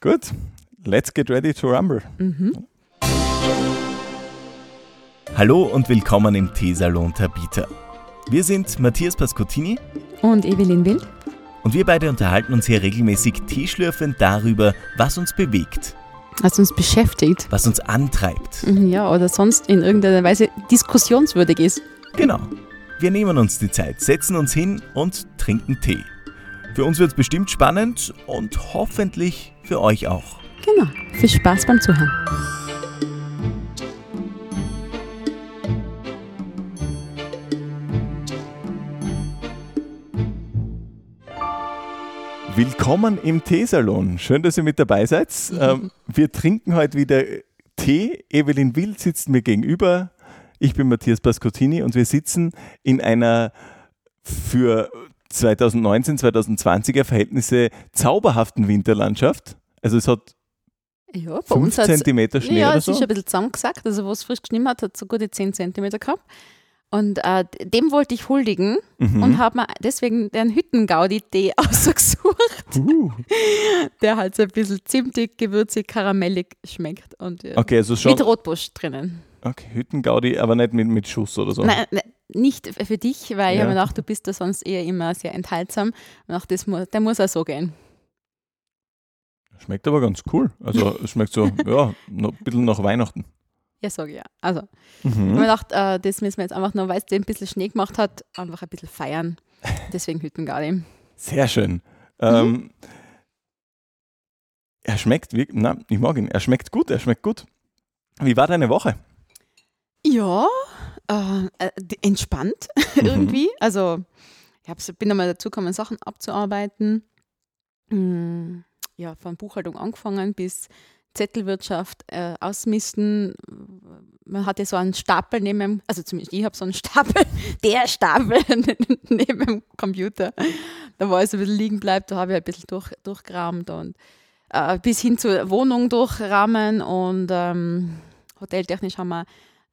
Gut, let's get ready to rumble. Mhm. Hallo und willkommen im Teesalon Tabita. Wir sind Matthias Pascottini Und Evelyn Wild? und wir beide unterhalten uns hier regelmäßig teeschlürfend darüber, was uns bewegt, Was uns beschäftigt. was uns antreibt. Mhm, Ja, oder sonst in irgendeiner Weise diskussionswürdig ist. Genau. Wir nehmen uns die Zeit, setzen uns hin und trinken Tee. Für uns wird es bestimmt spannend und hoffentlich für euch auch. Genau. Viel Spaß beim Zuhören. Willkommen im Teesalon. Schön, dass ihr mit dabei seid. Ähm, wir trinken heute wieder Tee. Evelyn Wild sitzt mir gegenüber. Ich bin Matthias Pascottini und wir sitzen in einer für 2019, 2020er Verhältnisse zauberhaften Winterlandschaft. Also es hat Ja, bei 5 uns hat's- Zentimeter Schnee Ja, oder es so. ist ein bisschen zusammengesackt. Also, wo es frisch geschnitten hat, hat es so gute 10 cm gehabt. Und äh, dem wollte ich huldigen Mhm. und habe mir deswegen den Hüttengaudi-Tee ausgesucht, Uh, der halt so ein bisschen zimtig, gewürzig, karamellig schmeckt. Und äh, okay, also schon mit Rotbusch drinnen. okay, Hüttengaudi, aber nicht mit, mit Schuss oder so. Nein, nein, nicht für dich, weil ich Ja. habe mir gedacht, du bist da sonst eher immer sehr enthaltsam. Und auch das muss, der muss auch so gehen. Schmeckt aber ganz cool. Also es schmeckt so, ja, noch ein bisschen nach Weihnachten. Ja, sage ich ja. Also, ich habe Mhm. mir gedacht, äh, das müssen wir jetzt einfach nur, weil es ein bisschen Schnee gemacht hat, einfach ein bisschen feiern. Deswegen Hüttengaudi. Sehr schön. Ähm, er schmeckt wirklich, na, ich mag ihn. Er schmeckt gut, er schmeckt gut. Wie war deine Woche? Ja, äh, äh, entspannt irgendwie. Also, ich bin einmal dazu gekommen, Sachen abzuarbeiten. Mm, Ja, von Buchhaltung angefangen bis Zettelwirtschaft äh, ausmisten. Man hatte so einen Stapel neben dem, also zumindest ich habe so einen Stapel, der Stapel neben dem Computer. Da war es ein bisschen liegen bleibt, da habe ich ein bisschen durch, durchgerammt und äh, bis hin zur Wohnung durchrahmen und ähm, hoteltechnisch haben wir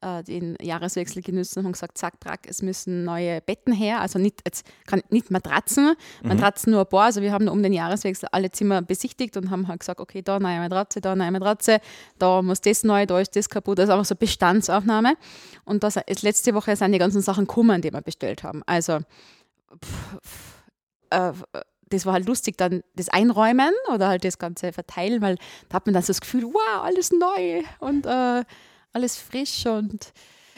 äh, den Jahreswechsel genützt und haben gesagt, zack, track, es müssen neue Betten her, also nicht, jetzt kann, nicht Matratzen, Matratzen nur ein paar, also wir haben um den Jahreswechsel alle Zimmer besichtigt und haben halt gesagt, okay, da neue Matratze, da neue Matratze, da muss das neu, da ist das kaputt, also einfach so Bestandsaufnahme. Und das, letzte Woche sind die ganzen Sachen gekommen, die wir bestellt haben, also pff, pff, äh, das war halt lustig, dann das Einräumen oder halt das Ganze verteilen, weil da hat man dann so das Gefühl, wow, alles neu. Und äh, alles frisch und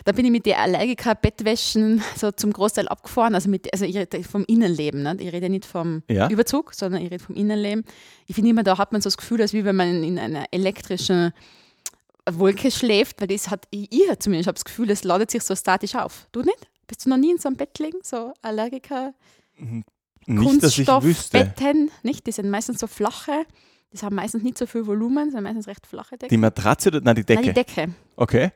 da bin ich mit den Allergiker-Bettwäschen so zum Großteil abgefahren, also, mit, also ich rede vom Innenleben, ne? ich rede nicht vom Ja. Überzug, sondern ich rede vom Innenleben. Ich finde immer, da hat man so das Gefühl, als wie wenn man in einer elektrischen Wolke schläft, weil das hat, ich, ich zumindest habe das Gefühl, das ladet sich so statisch auf. Du nicht? Bist du noch nie in so einem Bett liegen, so Allergiker? Nicht, ich wüsste. Kunststoffbetten, nicht? Die sind meistens so flache, die haben meistens nicht so viel Volumen, sind meistens recht flache Decken. Die Matratze oder nein, die Decke? Nein, die Decke. Okay.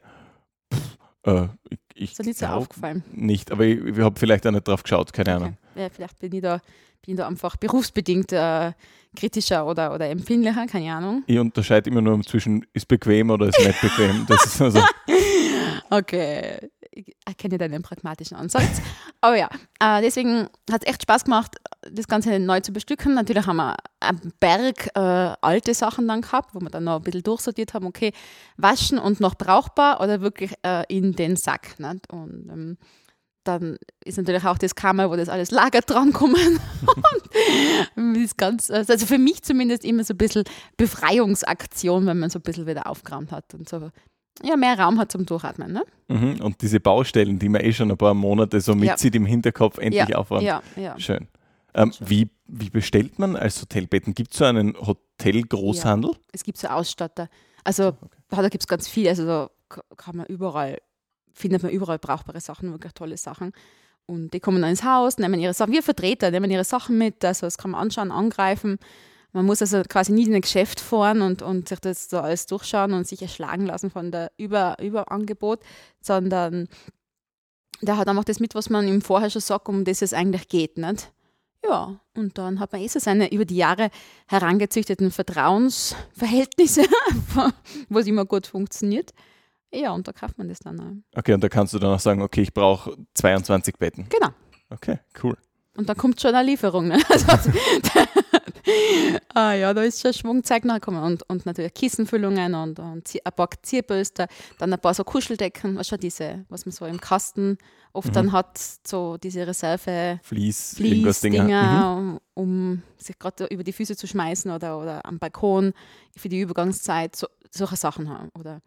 Pff, äh, ich ich Ist nicht so aufgefallen. Nicht, aber ich, ich habe vielleicht auch nicht drauf geschaut, keine Ahnung. Okay. Ja, vielleicht bin ich da, bin da einfach berufsbedingt äh, kritischer oder, oder empfindlicher, keine Ahnung. Ich unterscheide immer nur zwischen ist bequem oder ist nicht bequem. Das ist also, Okay, ich erkenne deinen pragmatischen Ansatz. Aber ja, äh, deswegen hat es echt Spaß gemacht, das Ganze neu zu bestücken. Natürlich haben wir einen Berg äh, alte Sachen dann gehabt, wo wir dann noch ein bisschen durchsortiert haben, okay, waschen und noch brauchbar oder wirklich äh, in den Sack. Nicht? Und ähm, dann ist natürlich auch das Kammer, wo das alles Lager drankommen. Das also für mich zumindest immer so ein bisschen Befreiungsaktion, wenn man so ein bisschen wieder aufgeräumt hat und so ja, mehr Raum hat zum Durchatmen. Ne? mhm. Und diese Baustellen, die man eh schon ein paar Monate so Ja. mitzieht im Hinterkopf, endlich ja, aufräumen. ja, ja. Schön. Ähm, wie, wie bestellt man als Hotelbetten? Gibt es so einen Hotelgroßhandel? Es gibt so Ausstatter. Also da gibt es ganz viel. Also da kann man überall, findet man überall brauchbare Sachen, wirklich tolle Sachen. Und die kommen dann ins Haus, nehmen ihre Sachen, wir Vertreter nehmen ihre Sachen mit, also das kann man anschauen, angreifen. Man muss also quasi nie in ein Geschäft fahren und, und sich das so alles durchschauen und sich erschlagen lassen von der Über Überangebot, sondern der hat einfach das mit, was man ihm vorher schon sagt, um das es eigentlich geht. Nicht? Ja, und dann hat man eh so seine über die Jahre herangezüchteten Vertrauensverhältnisse, wo es immer gut funktioniert. Ja, und da kauft man das dann. auch. Okay, und da kannst du dann auch sagen, okay, ich brauche 22 Betten. Genau. Okay, cool. Und dann kommt schon eine Lieferung. Ne? Also, ah, ja, da ist schon Schwungzeug nachgekommen und, und natürlich Kissenfüllungen und, und ein paar Zierböster, dann ein paar so Kuscheldecken, was schon diese, was man so im Kasten oft mhm. dann hat, so diese Reserve Fließ, Fließ Dinger, mhm. um, um, sich gerade über die Füße zu schmeißen oder, oder am Balkon für die Übergangszeit, so, solche Sachen haben. Oder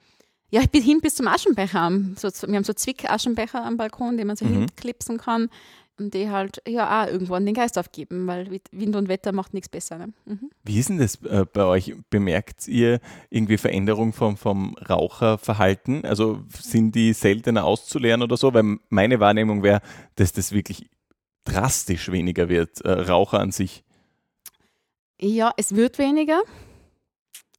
ja, ich bin hin bis zum Aschenbecher. So, wir haben so Zwick-Aschenbecher am Balkon, den man so mhm. hinklipsen kann und die halt ja auch irgendwann den Geist aufgeben, weil Wind und Wetter macht nichts besser. Ne? Mhm. Wie ist denn das äh, bei euch? Bemerkt ihr irgendwie Veränderung vom, vom Raucherverhalten? Also sind die seltener auszulernen oder so? Weil meine Wahrnehmung wäre, dass das wirklich drastisch weniger wird, äh, Raucher an sich. Ja, es wird weniger,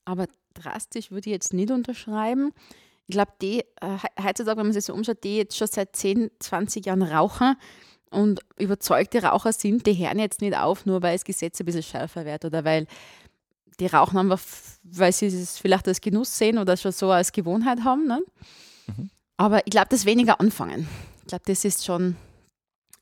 aber drastisch würde ich jetzt nicht unterschreiben. Ich glaube, die, äh, heutzutage, wenn man sich so umschaut, die jetzt schon seit 10, 20 Jahren rauchen, und überzeugte Raucher sind, die hören jetzt nicht auf, nur weil das Gesetz ein bisschen schärfer wird oder weil die rauchen einfach, weil sie es vielleicht als Genuss sehen oder schon so als Gewohnheit haben. Ne? Mhm. Aber ich glaube, das weniger anfangen. Ich glaube, das ist schon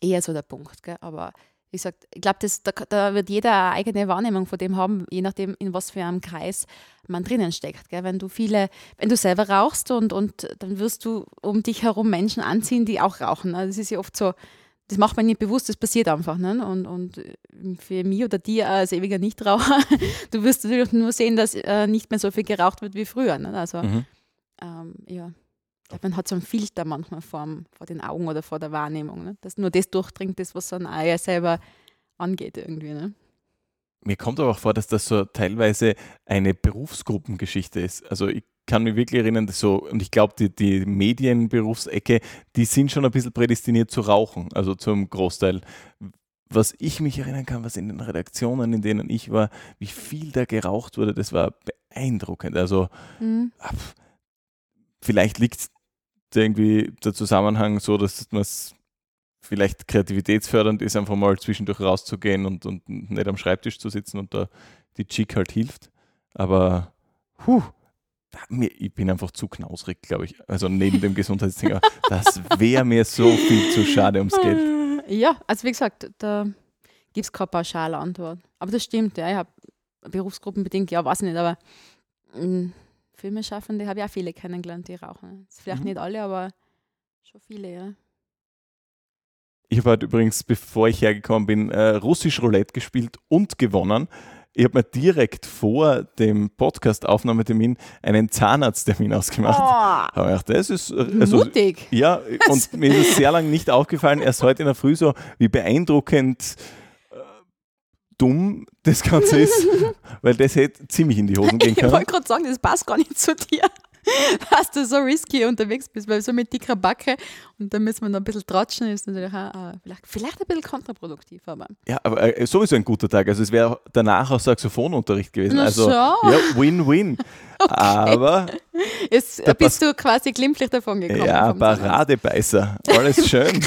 eher so der Punkt. Gell? Aber wie gesagt, ich glaube, da, da, wird jeder eine eigene Wahrnehmung von dem haben, je nachdem, in was für einem Kreis man drinnen steckt. Gell? Wenn du viele, wenn du selber rauchst und, und dann wirst du um dich herum Menschen anziehen, die auch rauchen. Ne? Das ist ja oft so, das macht man nicht bewusst, das passiert einfach. Ne? Und, und für mich oder dir als ewiger Nichtraucher, du wirst natürlich nur sehen, dass äh, nicht mehr so viel geraucht wird wie früher. Ne? Also, mhm. ähm, ja. Man hat so einen Filter manchmal vor, vor den Augen oder vor der Wahrnehmung, ne? dass nur das durchdringt, das, was dann auch selber angeht irgendwie. Ne? Mir kommt aber auch vor, dass das so teilweise eine Berufsgruppengeschichte ist. Also ich kann mich wirklich erinnern, so, und ich glaube, die, die Medienberufsecke, die sind schon ein bisschen prädestiniert zu rauchen, also zum Großteil. Was ich mich erinnern kann, was in den Redaktionen, in denen ich war, wie viel da geraucht wurde, das war beeindruckend. Also mhm. vielleicht liegt irgendwie der Zusammenhang so, dass man es vielleicht kreativitätsfördernd ist, einfach mal zwischendurch rauszugehen und, und nicht am Schreibtisch zu sitzen und da die Chick halt hilft. Aber puh, ich bin einfach zu knausrig, glaube ich. Also neben dem Gesundheitsthema, das wäre mir so viel zu schade ums Geld. Ja, also wie gesagt, da gibt es keine pauschale Antwort. Aber das stimmt, ja. Ich habe berufsgruppenbedingt, ja, weiß nicht, aber mh, hm, Filmeschaffende habe ich auch viele kennengelernt, die rauchen. Vielleicht mhm. nicht alle, aber schon viele, ja. Ich habe heute übrigens, bevor ich hergekommen bin, äh, Russisch Roulette gespielt und gewonnen ich habe mir direkt vor dem Podcast-Aufnahmetermin einen Zahnarzttermin ausgemacht. Oh, Aber gedacht, das ist äh, also, mutig. Ja, und mir ist es sehr lange nicht aufgefallen, erst heute in der Früh so, wie beeindruckend äh, dumm das Ganze ist, weil das hätte ziemlich in die Hosen gehen können. Ich wollte gerade sagen, das passt gar nicht zu dir. dass du so risky unterwegs bist, weil so mit dicker Backe und da müssen wir noch ein bisschen tratschen, ist natürlich auch, uh, vielleicht, vielleicht ein bisschen kontraproduktiv. Aber. Ja, aber äh, sowieso ein guter Tag. Also es wäre danach auch Saxophonunterricht gewesen. Na also ja, Win-Win. okay. Aber Jetzt bist du quasi glimpflich davon gekommen. Ja, Paradebeißer. Alles schön.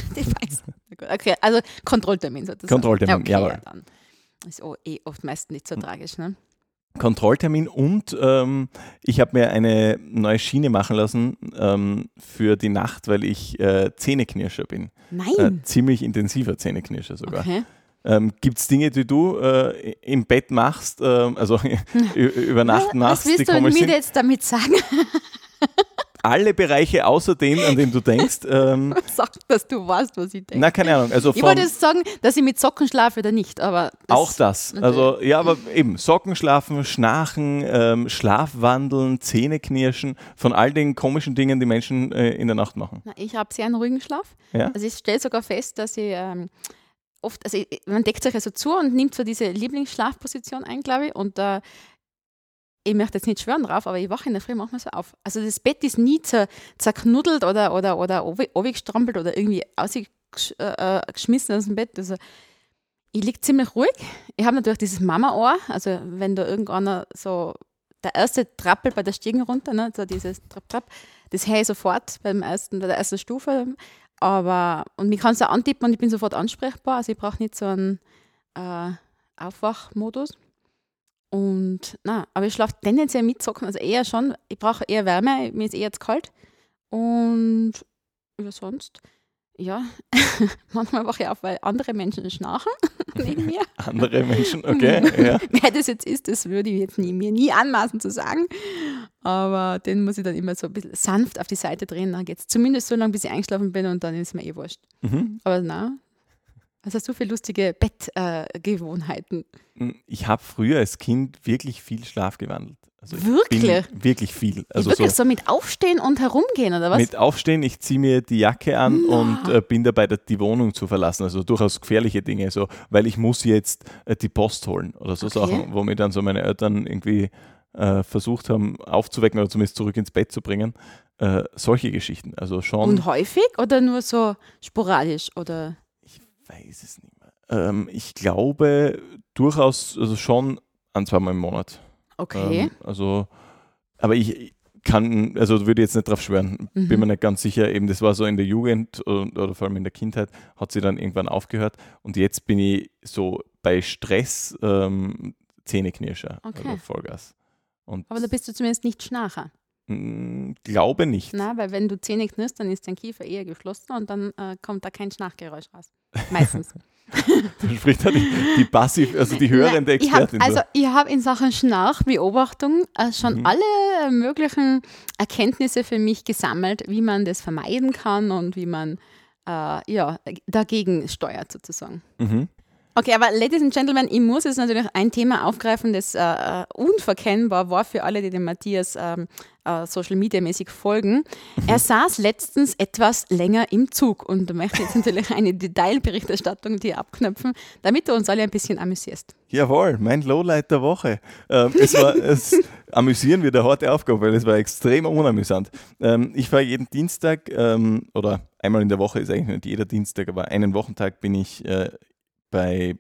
okay, also Kontrolltermin sozusagen. Kontrolltermin, okay, jawohl. Ja, dann ist auch eh oft meist nicht so tragisch, ne? Kontrolltermin und ähm, ich habe mir eine neue Schiene machen lassen ähm, für die Nacht, weil ich äh, Zähneknirscher bin. Nein. Äh, ziemlich intensiver Zähneknirscher sogar. Okay. Ähm, Gibt es Dinge, die du äh, im Bett machst, ähm, also über Nacht machst? Was willst du mir jetzt damit sagen? Alle Bereiche außer den, an den du denkst. Ähm, Sag, dass du weißt, was ich denke. Na, keine Ahnung. Also ich wollte jetzt sagen, dass ich mit Socken schlafe oder nicht, aber. Das auch das. Also, ja, aber eben, Socken schlafen, Schnarchen, ähm, Schlafwandeln, Zähneknirschen, von all den komischen Dingen, die Menschen äh, in der Nacht machen. Na, ich habe sehr einen ruhigen Schlaf. Ja? Also, ich stelle sogar fest, dass ich. Ähm, oft, also man deckt sich also zu und nimmt so diese Lieblingsschlafposition ein, glaube ich. Und äh, ich möchte jetzt nicht schwören drauf, aber ich wache in der Früh manchmal so auf. Also das Bett ist nie zer, zerknuddelt oder, oder, oder gestrampelt oder irgendwie ausgeschmissen äh, aus dem Bett. Also ich liege ziemlich ruhig. Ich habe natürlich dieses Mama-Ohr, also wenn da irgendeiner so der erste Trappel bei der Stiegen runter, ne, so dieses Trapp, Trapp, das höre ich sofort beim ersten, bei der ersten Stufe. Aber, und mich kannst du antippen und ich bin sofort ansprechbar. Also ich brauche nicht so einen äh, Aufwachmodus. Und na, aber ich schlafe tendenziell mit Socken, also eher schon. Ich brauche eher Wärme, mir ist eher zu kalt. Und ja, sonst, ja, manchmal wache ich auf, weil andere Menschen schnarchen neben mir. Andere Menschen, okay. ja. Wer das jetzt ist, das würde ich jetzt nie, mir nie anmaßen zu sagen. Aber den muss ich dann immer so ein bisschen sanft auf die Seite drehen. Dann geht es zumindest so lange, bis ich eingeschlafen bin und dann ist mir eh wurscht. Mhm. Aber na, was hast du für lustige Bettgewohnheiten? Ich habe früher als Kind wirklich viel Schlaf gewandelt. Also ich Wirklich? Wirklich viel. Also Wirklich so so mit Aufstehen und Herumgehen, oder was? mit Aufstehen, ich ziehe mir die Jacke an und äh, bin dabei, da- die Wohnung zu verlassen. Also durchaus gefährliche Dinge, so, weil ich muss jetzt äh, die Post holen oder so Okay. Sachen, wo mir dann so meine Eltern irgendwie äh, versucht haben aufzuwecken oder zumindest zurück ins Bett zu bringen. Äh, solche Geschichten. Also schon, und häufig oder nur so sporadisch? Oder? Ich weiß es nicht mehr. Ähm, ich glaube durchaus, also schon ein, zweimal im Monat. Okay. Ähm, also, aber ich kann, also würde jetzt nicht drauf schwören, bin Mhm. mir nicht ganz sicher. Eben, das war so in der Jugend und, oder vor allem in der Kindheit, hat sie dann irgendwann aufgehört. Und jetzt bin ich so bei Stress ähm, Zähneknirscher, Okay. also Vollgas. Und Aber da bist du zumindest nicht Schnarcher. mh, glaube nicht. Na, weil wenn du Zähne knirst, dann ist dein Kiefer eher geschlossen und dann äh, kommt da kein Schnarchgeräusch raus. Meistens. Da spricht halt die, passiv, also die hörende ich hab, Expertin. also ich habe in Sachen Schnarchbeobachtung äh, schon Mhm. alle möglichen Erkenntnisse für mich gesammelt, wie man das vermeiden kann und wie man äh, ja, dagegen steuert sozusagen. so. mhm. Okay, aber Ladies and Gentlemen, ich muss jetzt natürlich ein Thema aufgreifen, das äh, äh, unverkennbar war für alle, die dem Matthias ähm, äh, Social Media mäßig folgen. Er saß letztens etwas länger im Zug und du möchtest jetzt natürlich eine Detailberichterstattung dir abknöpfen, damit du uns alle ein bisschen amüsierst. Jawohl, mein Lowlight der Woche. Ähm, es war, es, amüsieren wir eine harte Aufgabe, weil es war extrem unamüsant. Ähm, ich fahre jeden Dienstag ähm, oder einmal in der Woche ist eigentlich nicht jeder Dienstag, aber einen Wochentag bin ich äh, bei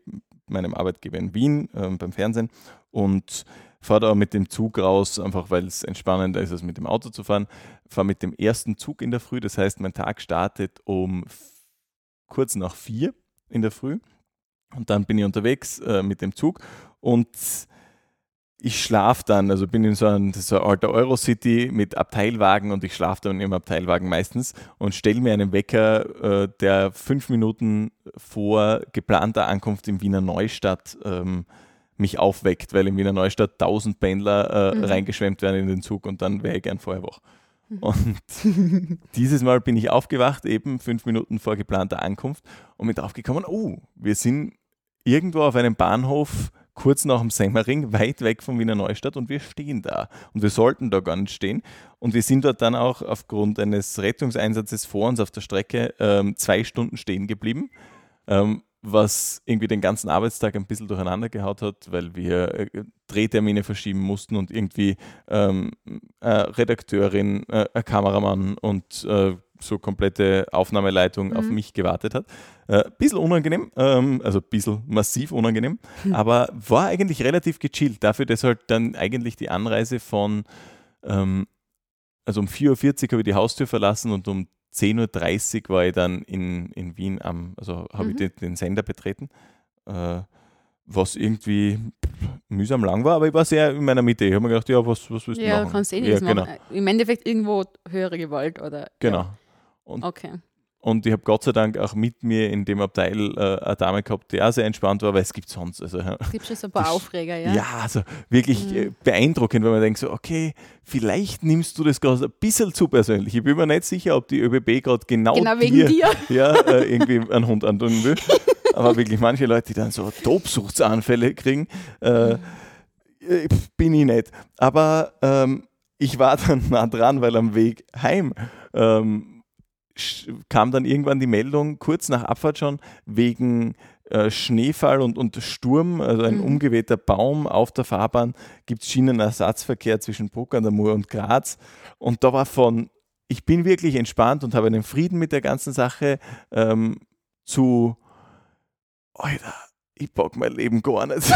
meinem Arbeitgeber in Wien ähm, beim Fernsehen und fahre da mit dem Zug raus, einfach weil es entspannender ist, als mit dem Auto zu fahren. Fahre mit dem ersten Zug in der Früh, das heißt, mein Tag startet um kurz nach vier in der Früh. Und dann bin ich unterwegs äh, mit dem Zug und ich schlafe dann, also bin in so einem so alter Eurocity mit Abteilwagen und ich schlafe dann im Abteilwagen meistens und stelle mir einen Wecker, äh, der fünf Minuten vor geplanter Ankunft in Wiener Neustadt ähm, mich aufweckt, weil in Wiener Neustadt 1000 Pendler äh, Mhm. reingeschwemmt werden in den Zug und dann wäre ich gern vorher wach. Und dieses Mal bin ich aufgewacht, eben fünf Minuten vor geplanter Ankunft und mit draufgekommen, oh, wir sind irgendwo auf einem Bahnhof kurz nach dem Semmering, weit weg von Wiener Neustadt und wir stehen da. Und wir sollten da gar nicht stehen. Und wir sind dort dann auch aufgrund eines Rettungseinsatzes vor uns auf der Strecke ähm, zwei Stunden stehen geblieben. Ähm, was irgendwie den ganzen Arbeitstag ein bisschen durcheinander gehaut hat, weil wir äh, Drehtermine verschieben mussten und irgendwie ähm, eine Redakteurin, äh, Kameramann und äh, so komplette Aufnahmeleitung auf Mhm. mich gewartet hat. Äh, bisschen unangenehm, ähm, also bisschen massiv unangenehm, aber war eigentlich relativ gechillt. Dafür, dass halt dann eigentlich die Anreise von, ähm, also um 4.40 Uhr habe ich die Haustür verlassen und um 10.30 Uhr war ich dann in, in Wien am, also habe ich Mhm. den, den Sender betreten, äh, was irgendwie mühsam lang war, aber ich war sehr in meiner Mitte. Ich habe mir gedacht, ja, was, was willst du Ja, machen? du kannst eh ja, nichts genau, machen. Im Endeffekt irgendwo höhere Gewalt oder. genau. Ja. Und Okay. Und ich habe Gott sei Dank auch mit mir in dem Abteil äh, eine Dame gehabt, die auch sehr entspannt war, weil es gibt sonst. Also, Es gibt schon so ein paar Aufreger, ja. ja. also wirklich Mhm. äh, beeindruckend, wenn man denkt, so, okay, vielleicht nimmst du das gerade ein bisschen zu persönlich. Ich bin mir nicht sicher, ob die ÖBB gerade genau, Genau wegen dir, dir. Ja, äh, irgendwie einen Hund antun will. Aber wirklich manche Leute, die dann so Tobsuchtsanfälle kriegen, äh, äh, bin ich nicht. Aber ähm, ich war dann nah dran, weil am Weg heim ähm, kam dann irgendwann die Meldung, kurz nach Abfahrt schon, wegen äh, Schneefall und, und Sturm, also ein Mhm. umgewehter Baum auf der Fahrbahn, gibt es Schienenersatzverkehr zwischen Bruck an der Mur und Graz. Und da war von, ich bin wirklich entspannt und habe einen Frieden mit der ganzen Sache, ähm, zu, Alter, ich bock mein Leben gar nicht.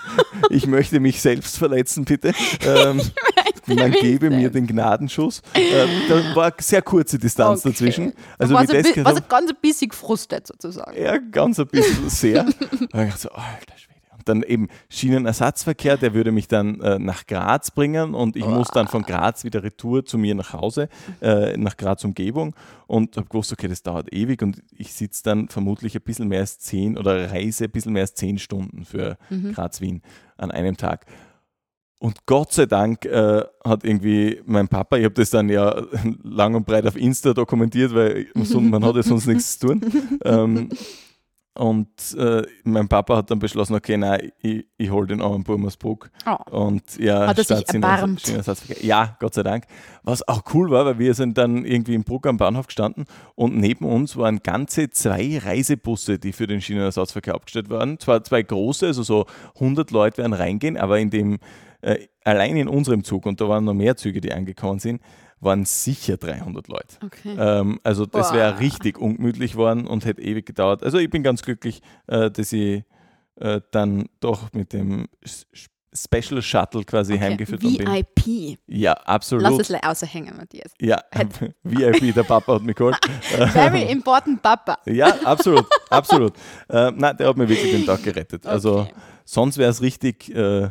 ich möchte mich selbst verletzen, bitte. Ähm, man gebe mir den Gnadenschuss. Äh, da war eine sehr kurze Distanz Okay. dazwischen. Also war wie so bi- gehört war so habe, ganz ein bisschen gefrustet sozusagen. ja, ganz ein bisschen sehr. Da ich gedacht so, alter Schwede. Und dann eben Schienenersatzverkehr, der würde mich dann äh, nach Graz bringen und ich oh. muss dann von Graz wieder retour zu mir nach Hause, äh, nach Graz Umgebung und habe gewusst, okay, das dauert ewig und ich sitze dann vermutlich ein bisschen mehr als zehn oder reise ein bisschen mehr als zehn Stunden für mhm. Graz-Wien an einem Tag. Und Gott sei Dank äh, hat irgendwie mein Papa, ich habe das dann ja lang und breit auf Insta dokumentiert, weil man hat ja sonst nichts zu tun. Ähm, und äh, mein Papa hat dann beschlossen, okay, nein, ich, ich hole den armen Burmersbruck. Oh. Und ja, hat er sich erbarmt. Ja, Gott sei Dank. Was auch cool war, weil wir sind dann irgendwie im Bruck am Bahnhof gestanden und neben uns waren ganze zwei Reisebusse, die für den Schienenersatzverkehr abgestellt waren. Zwar zwei große, also so 100 Leute werden reingehen, aber in dem, äh, allein in unserem Zug, und da waren noch mehr Züge, die angekommen sind, waren sicher 300 Leute. Okay. Ähm, also das wäre richtig ungemütlich geworden und hätte ewig gedauert. Also ich bin ganz glücklich, äh, dass ich äh, dann doch mit dem Special Shuttle quasi okay. heimgeführt worden. VIP. Ja, absolut. Lass es außer hängen, Matthias. Ja, VIP, der Papa hat mich geholt. Very important Papa. ja, absolut, absolut. Äh, nein, der hat mir wirklich den Tag gerettet. Also okay. sonst wäre es richtig... Äh,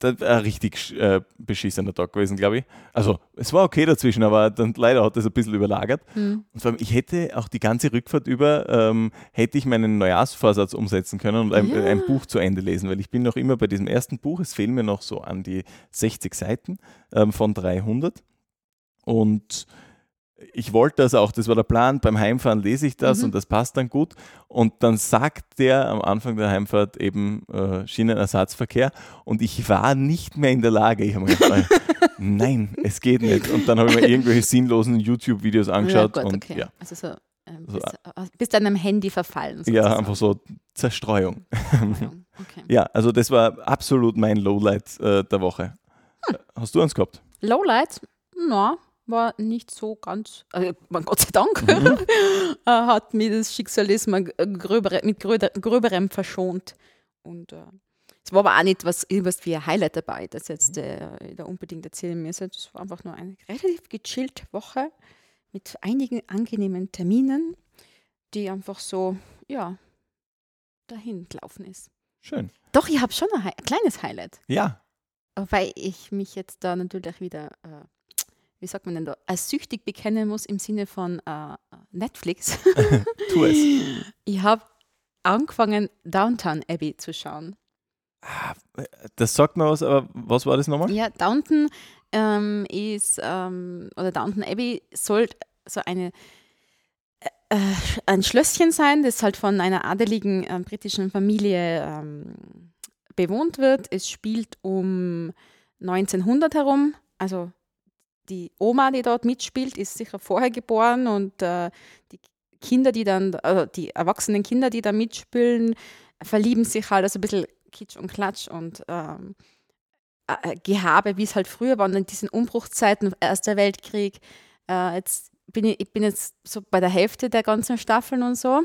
das war ein richtig äh, beschissener Tag gewesen, glaube ich. Also es war okay dazwischen, aber dann leider hat das ein bisschen überlagert. Mhm. Und vor allem, ich hätte auch die ganze Rückfahrt über, ähm, hätte ich meinen Neujahrsvorsatz umsetzen können und ein, ja. ein, Buch zu Ende lesen, weil ich bin noch immer bei diesem ersten Buch, es fehlen mir noch so an die 60 Seiten ähm, von 300. Und ich wollte das auch, das war der Plan, beim Heimfahren lese ich das mhm. und das passt dann gut. Und dann sagt der am Anfang der Heimfahrt eben äh, Schienenersatzverkehr und ich war nicht mehr in der Lage. Ich habe mir gedacht, nein, es geht nicht. Und dann habe ich mir irgendwelche sinnlosen YouTube-Videos angeschaut. Ja, Gott, und, okay. ja. Also so, ähm, bist, so, bist deinem Handy verfallen. Sozusagen. Ja, einfach so Zerstreuung. Okay. ja, also das war absolut mein Lowlight äh, der Woche. Hm. Hast du eins gehabt? Lowlight? Na, no war nicht so ganz, also Gott sei Dank, mhm. Äh, hat mir das Schicksalismus gröbere, mit gröberem verschont. Und äh, es war aber auch nicht was, irgendwas wie ein Highlight dabei, das jetzt äh, da unbedingt erzählen müsste. Es war einfach nur eine relativ gechillte Woche mit einigen angenehmen Terminen, die einfach so, ja, dahin gelaufen ist. Schön. Doch, ich habe schon ein, ein, kleines Highlight. Ja. Weil ich mich jetzt da natürlich wieder äh, wie sagt man denn da, als süchtig bekennen muss im Sinne von äh, Netflix. tu es. Ich habe angefangen, Downtown Abbey zu schauen. Ah, das sagt mir was, aber was war das nochmal? Ja, Downton ähm, ist, ähm, oder Downton Abbey soll so eine äh, ein Schlösschen sein, das halt von einer adeligen äh, britischen Familie ähm, bewohnt wird. Es spielt um 1900 herum, also die Oma, die dort mitspielt, ist sicher vorher geboren und äh, die Kinder, die dann, also die erwachsenen Kinder, die da mitspielen, verlieben sich halt also ein bisschen Kitsch und Klatsch und ähm, äh, Gehabe, wie es halt früher war und in diesen Umbruchzeiten, Erster Weltkrieg. Äh, jetzt bin ich, ich bin jetzt so bei der Hälfte der ganzen Staffeln und so.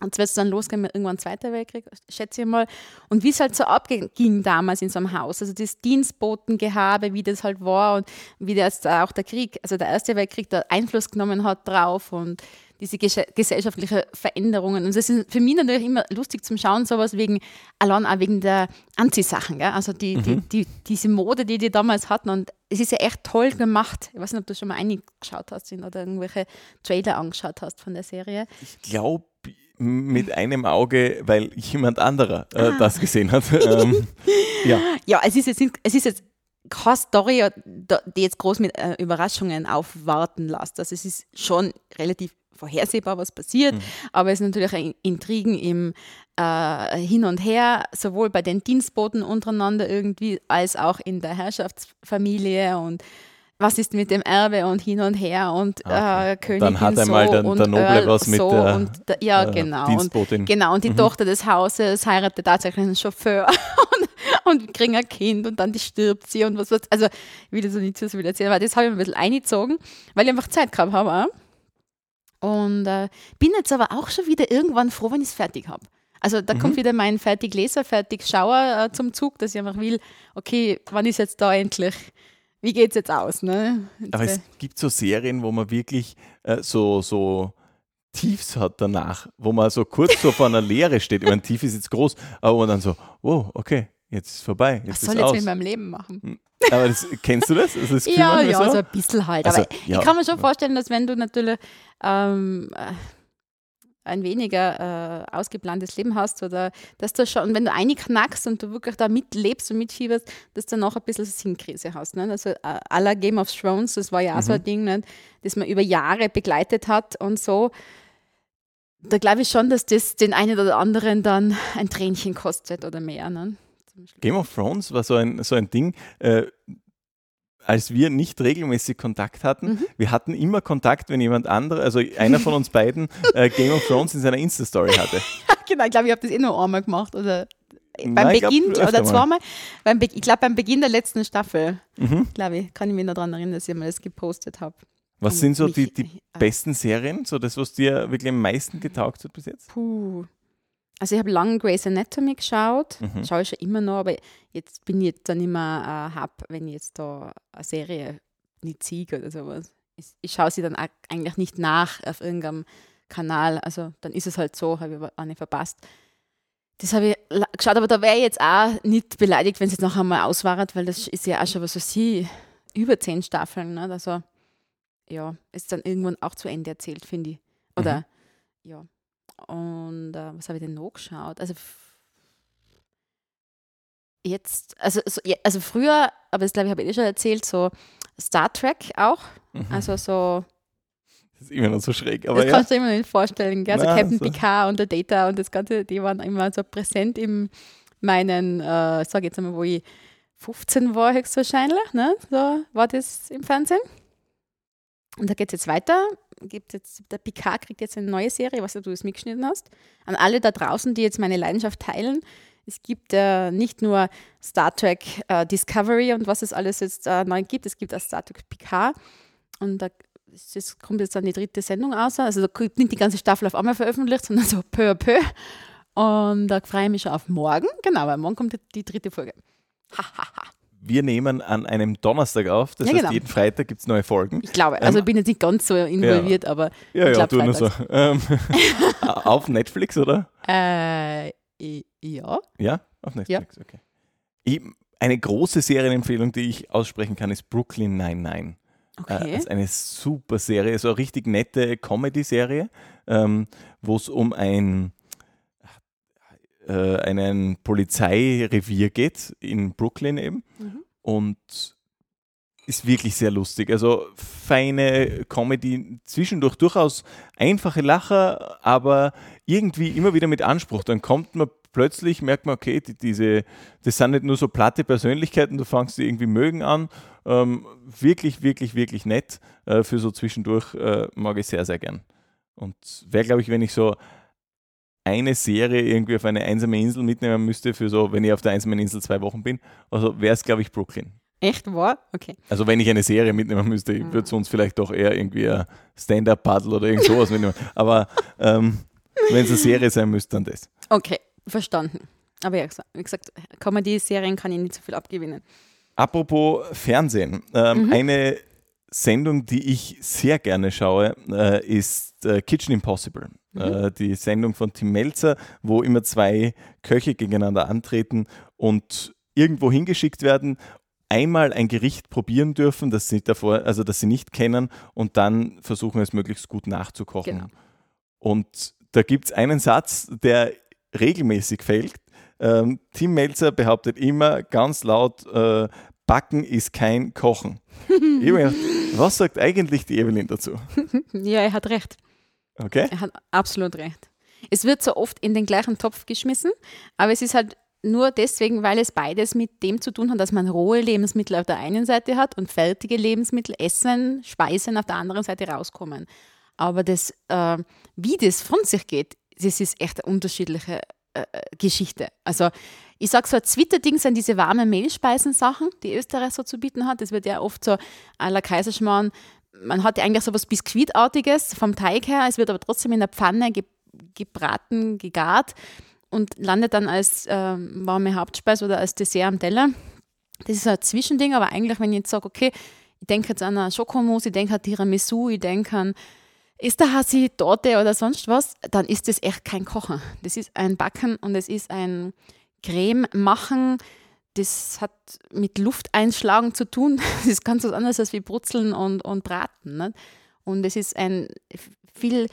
Und es wird dann losgehen mit irgendwann Zweiter Weltkrieg, schätze ich mal. Und wie es halt so abging damals in so einem Haus, also das Dienstbotengehabe, wie das halt war und wie das auch der Krieg, also der Erste Weltkrieg da Einfluss genommen hat drauf und diese gesellschaftlichen Veränderungen. Und das ist für mich natürlich immer lustig zum Schauen, sowas wegen, allein auch wegen der Anziehsachen, gell? also die, mhm. die, die, diese Mode, die die damals hatten. Und es ist ja echt toll gemacht. Ich weiß nicht, ob du schon mal eingeschaut hast oder irgendwelche Trailer angeschaut hast von der Serie. Ich glaube, mit einem Auge, weil jemand anderer äh, ah. das gesehen hat. ähm, ja. ja, es ist jetzt, es ist jetzt keine Story, die jetzt groß mit äh, Überraschungen aufwarten lässt. Also es ist schon relativ vorhersehbar, was passiert, mhm. aber es ist natürlich Intrigen im äh, Hin und Her, sowohl bei den Dienstboten untereinander irgendwie, als auch in der Herrschaftsfamilie und was ist mit dem Erbe und hin und her und ah, okay. äh, Königin Dann hat einmal so der, der Noble Earl was mit so der, und ja, äh, genau. Dienstbotin. Und, genau, und die mhm. Tochter des Hauses heiratet tatsächlich einen Chauffeur und, und kriegt ein Kind und dann die stirbt sie und was was. Also, ich will das so nicht zu viel erzählen, aber das habe ich mir ein bisschen eingezogen, weil ich einfach Zeit gehabt habe. Und äh, bin jetzt aber auch schon wieder irgendwann froh, wenn ich es fertig habe. Also da mhm. kommt wieder mein fertig Leser, fertig Schauer äh, zum Zug, dass ich einfach will, okay, wann ist jetzt da endlich wie geht es jetzt aus? Ne? Aber es gibt so Serien, wo man wirklich äh, so, so Tiefs hat danach, wo man so kurz so vor einer Leere steht. Ich meine, tief ist jetzt groß, aber dann so, wow, okay, jetzt ist vorbei. Jetzt Was soll ich jetzt mit meinem Leben machen? Hm. Aber das, kennst du das? Also das ja, ja, so? so ein bisschen halt. Also, aber ja. ich kann mir schon vorstellen, dass wenn du natürlich ähm, äh, ein weniger äh, ausgeplantes Leben hast oder dass du schon, wenn du einknackst und du wirklich da mitlebst und mitfieberst, dass du noch ein bisschen Sinnkrise hast. Ne? Also äh, la Game of Thrones, das war ja auch mhm. so ein mhm. Ding, ne? das man über Jahre begleitet hat und so. Da glaube ich schon, dass das den einen oder anderen dann ein Tränchen kostet oder mehr. Ne? Game of Thrones war so ein, so ein Ding. Äh, als wir nicht regelmäßig Kontakt hatten. Mhm. Wir hatten immer Kontakt, wenn jemand anderer, also einer von uns beiden, äh, Game of Thrones in seiner Insta-Story hatte. genau, ich glaube, ich habe das eh noch einmal gemacht. Oder beim Nein, Beginn glaub, oder zweimal. Beim ich glaube, beim Beginn der letzten Staffel, mhm. glaube ich, kann ich mich noch daran erinnern, dass ich mal das gepostet habe. Was sind so die, die äh, besten Serien, so das, was dir wirklich am meisten getaugt hat bis jetzt? Puh. Also ich habe lange Grey's Anatomy geschaut, mhm. schaue ich schon immer noch, aber jetzt bin ich dann immer äh, hab, wenn ich jetzt da eine Serie nicht sehe oder sowas. Ich, ich schaue sie dann eigentlich nicht nach auf irgendeinem Kanal, also dann ist es halt so, habe ich auch nicht verpasst. Das habe ich geschaut, aber da wäre ich jetzt auch nicht beleidigt, wenn es jetzt noch einmal auswahrt, weil das ist ja auch schon was so sie über zehn Staffeln. Ne? Also ja, ist dann irgendwann auch zu Ende erzählt, finde ich. Oder mhm. ja. Und äh, was habe ich denn noch geschaut? Also jetzt, also, so, also früher, aber das glaube ich, habe ich eh schon erzählt, so Star Trek auch. Mhm. Also so. Das ist immer noch so schräg. Aber das ja. kannst du dir immer nicht vorstellen. Gell? Also Na, Captain so. Picard und der Data und das Ganze, die waren immer so präsent in meinen, äh, sag jetzt einmal, wo ich 15 war, höchstwahrscheinlich. Ne? So war das im Fernsehen. Und da geht es jetzt weiter. Gibt jetzt, der Picard kriegt jetzt eine neue Serie, was du das mitgeschnitten hast. An alle da draußen, die jetzt meine Leidenschaft teilen. Es gibt äh, nicht nur Star Trek äh, Discovery und was es alles jetzt äh, neu gibt, es gibt auch Star Trek Picard. Und da das kommt jetzt dann die dritte Sendung aus. Also da wird nicht die ganze Staffel auf einmal veröffentlicht, sondern so peu à peu. Und da freue ich mich schon auf morgen. Genau, weil morgen kommt die dritte Folge. Hahaha wir nehmen an einem Donnerstag auf. Das ja, heißt, genau. jeden Freitag gibt es neue Folgen. Ich glaube, also ähm, bin jetzt nicht ganz so involviert, ja. aber. Ja, ja, du nur so. Ähm, auf Netflix, oder? Äh, ja. Ja, auf Netflix, okay. Ich, eine große Serienempfehlung, die ich aussprechen kann, ist Brooklyn 99. Okay. Äh, ist eine super Serie, so eine richtig nette Comedy-Serie, ähm, wo es um ein äh, einen Polizeirevier geht in Brooklyn eben. Mhm. Und ist wirklich sehr lustig. Also feine Comedy, zwischendurch durchaus einfache Lacher, aber irgendwie immer wieder mit Anspruch. Dann kommt man plötzlich, merkt man, okay, die, diese, das sind nicht nur so platte Persönlichkeiten, du fangst die irgendwie mögen an. Ähm, wirklich, wirklich, wirklich nett. Äh, für so zwischendurch äh, mag ich sehr, sehr gern. Und wäre, glaube ich, wenn ich so eine Serie irgendwie auf eine einsame Insel mitnehmen müsste, für so, wenn ich auf der einsamen Insel zwei Wochen bin, also wäre es, glaube ich, Brooklyn. Echt wahr? Okay. Also wenn ich eine Serie mitnehmen müsste, ich würde sonst vielleicht doch eher irgendwie ein Stand-Up-Paddle oder irgend sowas mitnehmen. Aber ähm, wenn es eine Serie sein müsste, dann das. Okay, verstanden. Aber ja, wie gesagt, Comedy-Serien kann ich nicht so viel abgewinnen. Apropos Fernsehen. Ähm, mhm. Eine Sendung, die ich sehr gerne schaue, äh, ist äh, Kitchen Impossible. Mhm. Äh, die Sendung von Tim Melzer, wo immer zwei Köche gegeneinander antreten und irgendwo hingeschickt werden, einmal ein Gericht probieren dürfen, das sie davor, also das sie nicht kennen, und dann versuchen es möglichst gut nachzukochen. Genau. Und da gibt es einen Satz, der regelmäßig fällt. Ähm, Tim Melzer behauptet immer ganz laut, äh, Backen ist kein Kochen. gedacht, was sagt eigentlich die Evelyn dazu? Ja, er hat recht. Okay. Er hat absolut recht. Es wird so oft in den gleichen Topf geschmissen, aber es ist halt nur deswegen, weil es beides mit dem zu tun hat, dass man rohe Lebensmittel auf der einen Seite hat und fertige Lebensmittel, Essen, Speisen auf der anderen Seite rauskommen. Aber das, äh, wie das von sich geht, das ist echt eine unterschiedliche äh Geschichte. Also ich sage so, ein Zwitterding sind diese warmen Mehlspeisen-Sachen, die Österreich so zu bieten hat. Das wird ja oft so à la Kaiserschmarrn man hat ja eigentlich so was Biskuitartiges vom Teig her, es wird aber trotzdem in der Pfanne ge gebraten, gegart und landet dann als äh, warme Hauptspeise oder als Dessert am Teller. Das ist ein Zwischending, aber eigentlich, wenn ich jetzt sage, okay, ich denke jetzt an eine Schokomousse, ich denke an Tiramisu, ich denke an ist der Hasi Torte oder sonst was, dann ist das echt kein Kochen. Das ist ein Backen und es ist ein Creme machen. Das hat mit Lufteinschlagen zu tun. Das ist ganz was anderes als wie Brutzeln und, und Braten. Nicht? Und es ist ein viel,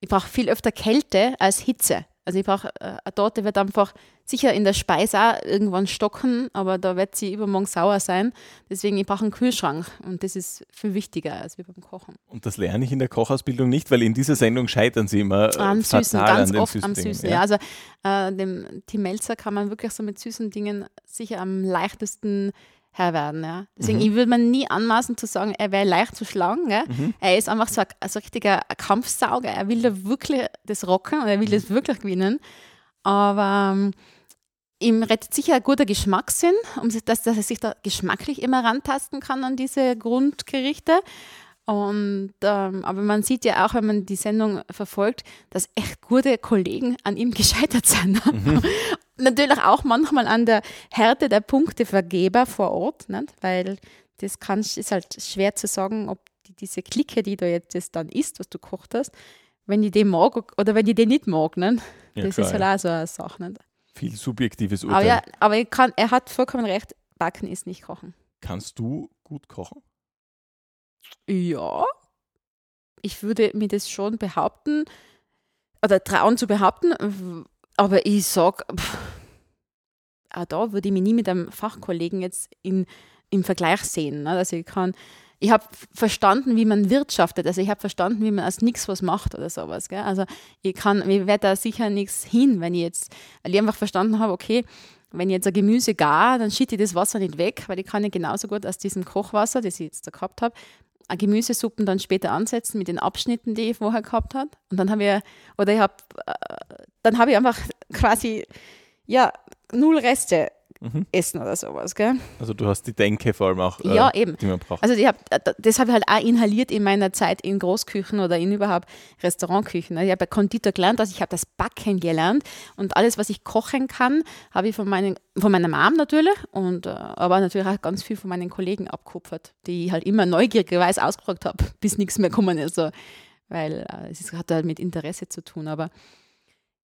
ich brauche viel öfter Kälte als Hitze. Also ich brauche, äh, eine Torte wird einfach sicher in der Speise auch irgendwann stocken, aber da wird sie übermorgen sauer sein. Deswegen, ich brauche einen Kühlschrank und das ist viel wichtiger als wie beim Kochen. Und das lerne ich in der Kochausbildung nicht, weil in dieser Sendung scheitern sie immer äh, am Süßen, ganz an oft süßen am Dingen, Süßen. ja. Ja. also äh, dem Tim Melzer kann man wirklich so mit süßen Dingen sicher am leichtesten Herr werden. Ja. Deswegen, ich würde mir nie anmaßen zu sagen, er wäre leicht zu schlagen. Gell? Er ist einfach so ein, so ein richtiger Kampfsauger. Er will da wirklich das rocken und er will das wirklich gewinnen. Aber ähm, ihm rettet sicher ein guter Geschmackssinn, um dass, dass er sich da geschmacklich immer rantasten kann an diese Grundgerichte. Und, ähm, aber man sieht ja auch, wenn man die Sendung verfolgt, dass echt gute Kollegen an ihm gescheitert sind. Natürlich auch manchmal an der Härte der Punktevergeber vor Ort, nicht? weil das kann, ist halt schwer zu sagen, ob die, diese Clique, die du jetzt das dann isst, was du gekocht hast, wenn die den mag oder wenn die den nicht mag. Nicht? Ja, das klar, ist halt ja. auch so eine Sache. Nicht? Viel subjektives Urteil. Aber, ja, aber kann, er hat vollkommen recht, Backen ist nicht Kochen. Kannst du gut kochen? Ja, ich würde mir das schon behaupten oder trauen zu behaupten, aber ich sage, auch da würde ich mich nie mit einem Fachkollegen jetzt in, im Vergleich sehen. Ne? Also ich kann, ich habe verstanden, wie man wirtschaftet, also ich habe verstanden, wie man aus nichts was macht oder sowas. Gell? Also ich kann, ich werde da sicher nichts hin, wenn ich jetzt, weil ich einfach verstanden habe, okay, wenn ich jetzt ein Gemüse gar, dann schütte ich das Wasser nicht weg, weil ich kann ja genauso gut aus diesem Kochwasser, das ich jetzt da gehabt habe, eine Gemüsesuppen dann später ansetzen mit den Abschnitten, die ich vorher gehabt habe. Und dann habe ich, oder ich habe, äh, dann habe ich einfach quasi, ja, null Reste Mhm. essen oder sowas, gell? Also du hast die Denke vor allem auch, äh, Ja, eben. die man braucht. Also ich hab, das habe ich halt auch inhaliert in meiner Zeit in Großküchen oder in überhaupt Restaurantküchen. Ich habe ja Konditor gelernt, also ich habe das Backen gelernt und alles, was ich kochen kann, habe ich von, meinen, von meiner Mom natürlich und äh, aber natürlich auch ganz viel von meinen Kollegen abkupfert, die ich halt immer neugierigerweise ausgefragt habe, bis nichts mehr gekommen ist. So. Weil äh, es hat halt mit Interesse zu tun, aber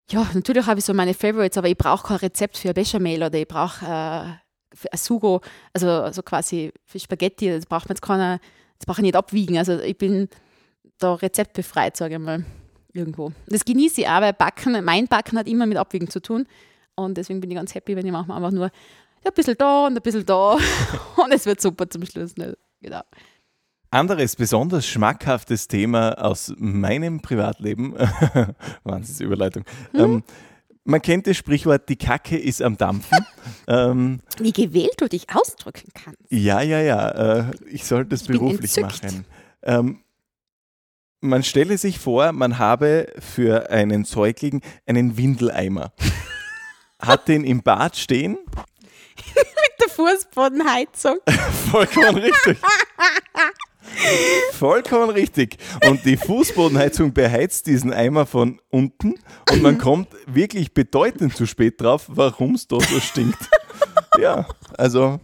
ja, natürlich habe ich so meine Favorites, aber ich brauche kein Rezept für Bechamel oder ich brauche äh, ein Sugo, also so quasi für Spaghetti, das braucht man jetzt keiner, das brauche ich nicht abwiegen. Also ich bin da rezeptbefreit, sage ich mal, irgendwo. Das genieße ich auch, weil Backen, mein Backen hat immer mit Abwiegen zu tun. Und deswegen bin ich ganz happy, wenn ich manchmal einfach nur ein bisschen da und ein bisschen da und es wird super zum Schluss. Ne? Genau. Anderes besonders schmackhaftes Thema aus meinem Privatleben, Wahnsinnsüberleitung. Ähm, man kennt das Sprichwort, die Kacke ist am Dampfen. ähm, Wie gewählt du dich ausdrücken kannst. ja, ja, ja, äh, ich sollte das Ich beruflich machen. Ähm, man stelle sich vor, man habe für einen Säugling einen Windeleimer. Hat den im Bad stehen, Der Fußbodenheizung. Vollkommen richtig. Vollkommen richtig. Und die Fußbodenheizung beheizt diesen Eimer von unten und man kommt wirklich bedeutend zu spät drauf, warum es da so stinkt. Ja, also,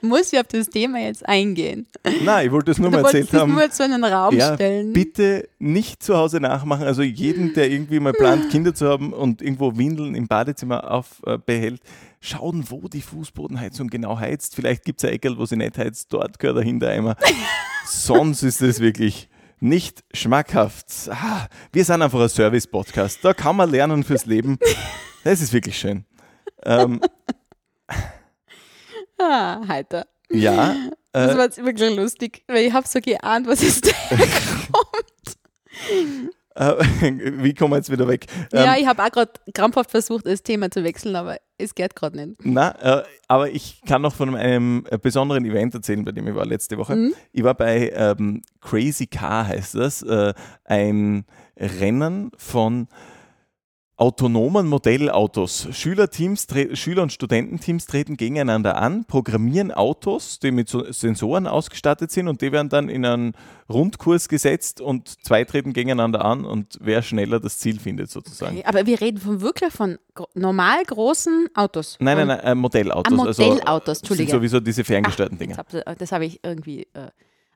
Muss ich auf das Thema jetzt eingehen? nein, ich wollte es nur Du mal erzählt haben. nur zu einem Raum Ja, stellen. bitte nicht zu Hause nachmachen. Also jeden, der irgendwie mal plant, Kinder zu haben und irgendwo Windeln im Badezimmer aufbehält, schauen, wo die Fußbodenheizung genau heizt. Vielleicht gibt es ein Eckel, wo sie nicht heizt. Dort gehört dahin der Eimer. Sonst ist es wirklich nicht schmackhaft. Ah, wir sind einfach ein Service-Podcast. Da kann man lernen fürs Leben. Das ist wirklich schön. Ähm, Ah, heiter. ja, Das äh, war jetzt wirklich lustig, weil ich habe so geahnt, was ist da kommt. Äh, wie kommen wir jetzt wieder weg? ja, Ähm, ich habe auch gerade krampfhaft versucht, das Thema zu wechseln, aber es geht gerade nicht. Na, äh, aber ich kann noch von einem äh, besonderen Event erzählen, bei dem ich war letzte Woche. Mhm. Ich war bei ähm, Crazy Car, heißt das, äh, ein Rennen von autonomen Modellautos. Schülerteams, Schüler- und Studententeams treten gegeneinander an, programmieren Autos, die mit so Sensoren ausgestattet sind und die werden dann in einen Rundkurs gesetzt und zwei treten gegeneinander an und wer schneller das Ziel findet sozusagen. Okay, aber wir reden von wirklich von normal großen Autos. Nein, nein, nein, äh, Modellautos. Ah, Modellautos, also, sind sowieso diese ferngesteuerten Ach, Dinge. Das habe das hab ich irgendwie. Äh,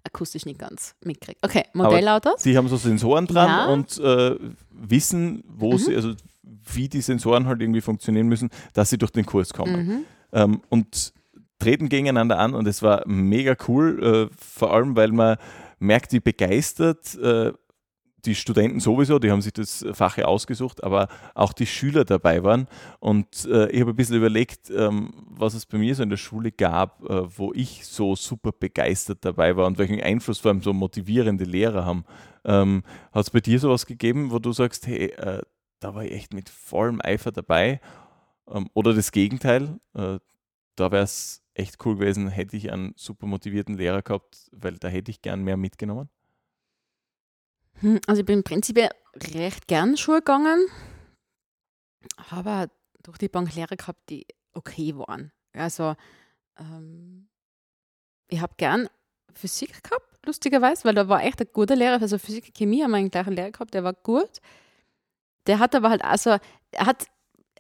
akustisch nicht ganz mitkriege. Okay, Modellautos. Sie haben so Sensoren dran Ja. und äh, wissen, wo Mhm. sie, also wie die Sensoren halt irgendwie funktionieren müssen, dass sie durch den Kurs kommen. Mhm. ähm, und treten gegeneinander an und es war mega cool, äh, vor allem weil man merkt, wie begeistert äh, die Studenten sowieso, die haben sich das Fach ja ausgesucht, aber auch die Schüler dabei waren. Und äh, ich habe ein bisschen überlegt, ähm, was es bei mir so in der Schule gab, äh, wo ich so super begeistert dabei war und welchen Einfluss vor allem so motivierende Lehrer haben. Ähm, Hat es bei dir sowas gegeben, wo du sagst, hey, äh, da war ich echt mit vollem Eifer dabei? Ähm, oder das Gegenteil, äh, da wäre es echt cool gewesen, hätte ich einen super motivierten Lehrer gehabt, weil da hätte ich gern mehr mitgenommen. Hm, Also ich bin prinzipiell recht gern Schule gegangen, aber durch die Bank Lehrer gehabt, die okay waren. Also ähm, ich habe gern Physik gehabt, lustigerweise, weil da war echt ein guter Lehrer. Also Physik und Chemie haben wir einen gleichen Lehrer gehabt, der war gut. Der hat aber halt also, er hat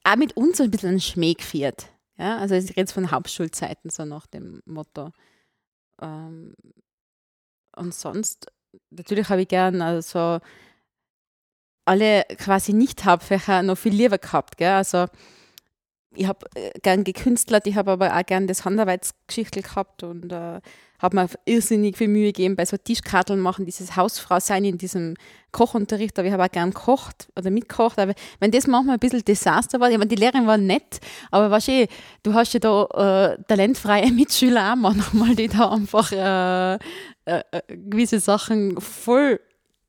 auch mit uns ein bisschen einen Schmäh geführt. Ja, also ich rede jetzt von Hauptschulzeiten, so nach dem Motto. Ähm, und sonst natürlich habe ich gern also alle quasi Nicht-Hauptfächer noch viel lieber gehabt. Gell? Also ich habe äh, gern gekünstlert, ich habe aber auch gern das Handarbeitsgeschichtel gehabt und äh, habe mir irrsinnig viel Mühe gegeben bei so Tischkarteln machen, dieses Hausfrau sein in diesem Kochunterricht, aber ich habe auch gern gekocht oder mitgekocht, aber wenn das manchmal ein bisschen Desaster war, ich meine, die Lehrerin war nett, aber weißt du, du hast ja da äh, talentfreie Mitschüler auch manchmal, die da einfach äh, äh, äh, gewisse Sachen voll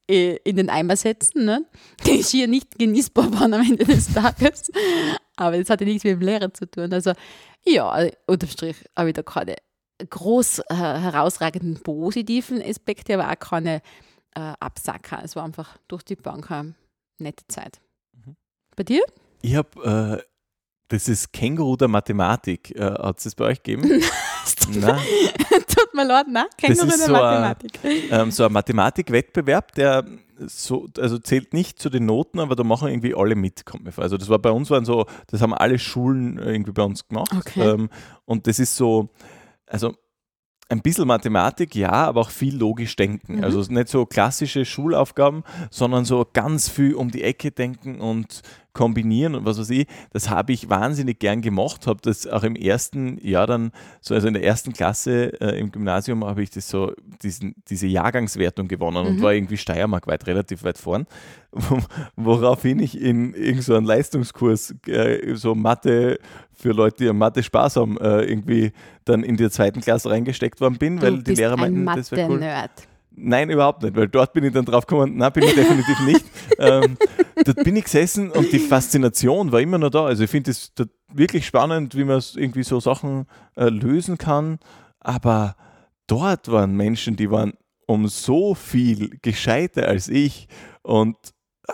in den Eimer setzen, ne? die schier nicht genießbar waren am Ende des Tages. Aber das hatte nichts mit dem Lehrer zu tun. Also ja, unterm Strich habe ich da keine groß äh, herausragenden positiven Aspekte, aber auch keine äh, Absacker. Es war einfach durch die Bank eine nette Zeit. Mhm. Bei dir? Ich habe, äh, das ist Känguru der Mathematik. Äh, Hat es das bei euch gegeben? Nein. Tut mir leid, nein, Känguru ist der so ein- Mathematik. ähm, so ein Mathematikwettbewerb, der so, also zählt nicht zu den Noten, aber da machen irgendwie alle mit, kommt mir vor. Also das war bei uns waren so, das haben alle Schulen irgendwie bei uns gemacht. Okay. Ähm, und das ist so, also ein bisschen Mathematik, ja, aber auch viel logisch denken. Mhm. Also nicht so klassische Schulaufgaben, sondern so ganz viel um die Ecke denken und kombinieren und was weiß ich. Das habe ich wahnsinnig gern gemacht, habe das auch im ersten Jahr dann, so also in der ersten Klasse äh, im Gymnasium habe ich das so, diesen, diese Jahrgangswertung gewonnen und Mhm. war irgendwie steiermarkweit relativ weit vorn. Woraufhin ich in irgendeinen so Leistungskurs, äh, so Mathe für Leute, die Mathe Spaß haben, äh, irgendwie dann in die zweiten Klasse reingesteckt worden bin, weil du die bist Lehrer ein meinten, das wäre cool. Mathe-Nerd. Nein, überhaupt nicht, weil dort bin ich dann drauf gekommen, nein, bin ich definitiv nicht. ähm, dort bin ich gesessen und die Faszination war immer noch da. Also ich finde es wirklich spannend, wie man irgendwie so Sachen äh, lösen kann. Aber dort waren Menschen, die waren um so viel gescheiter als ich und äh,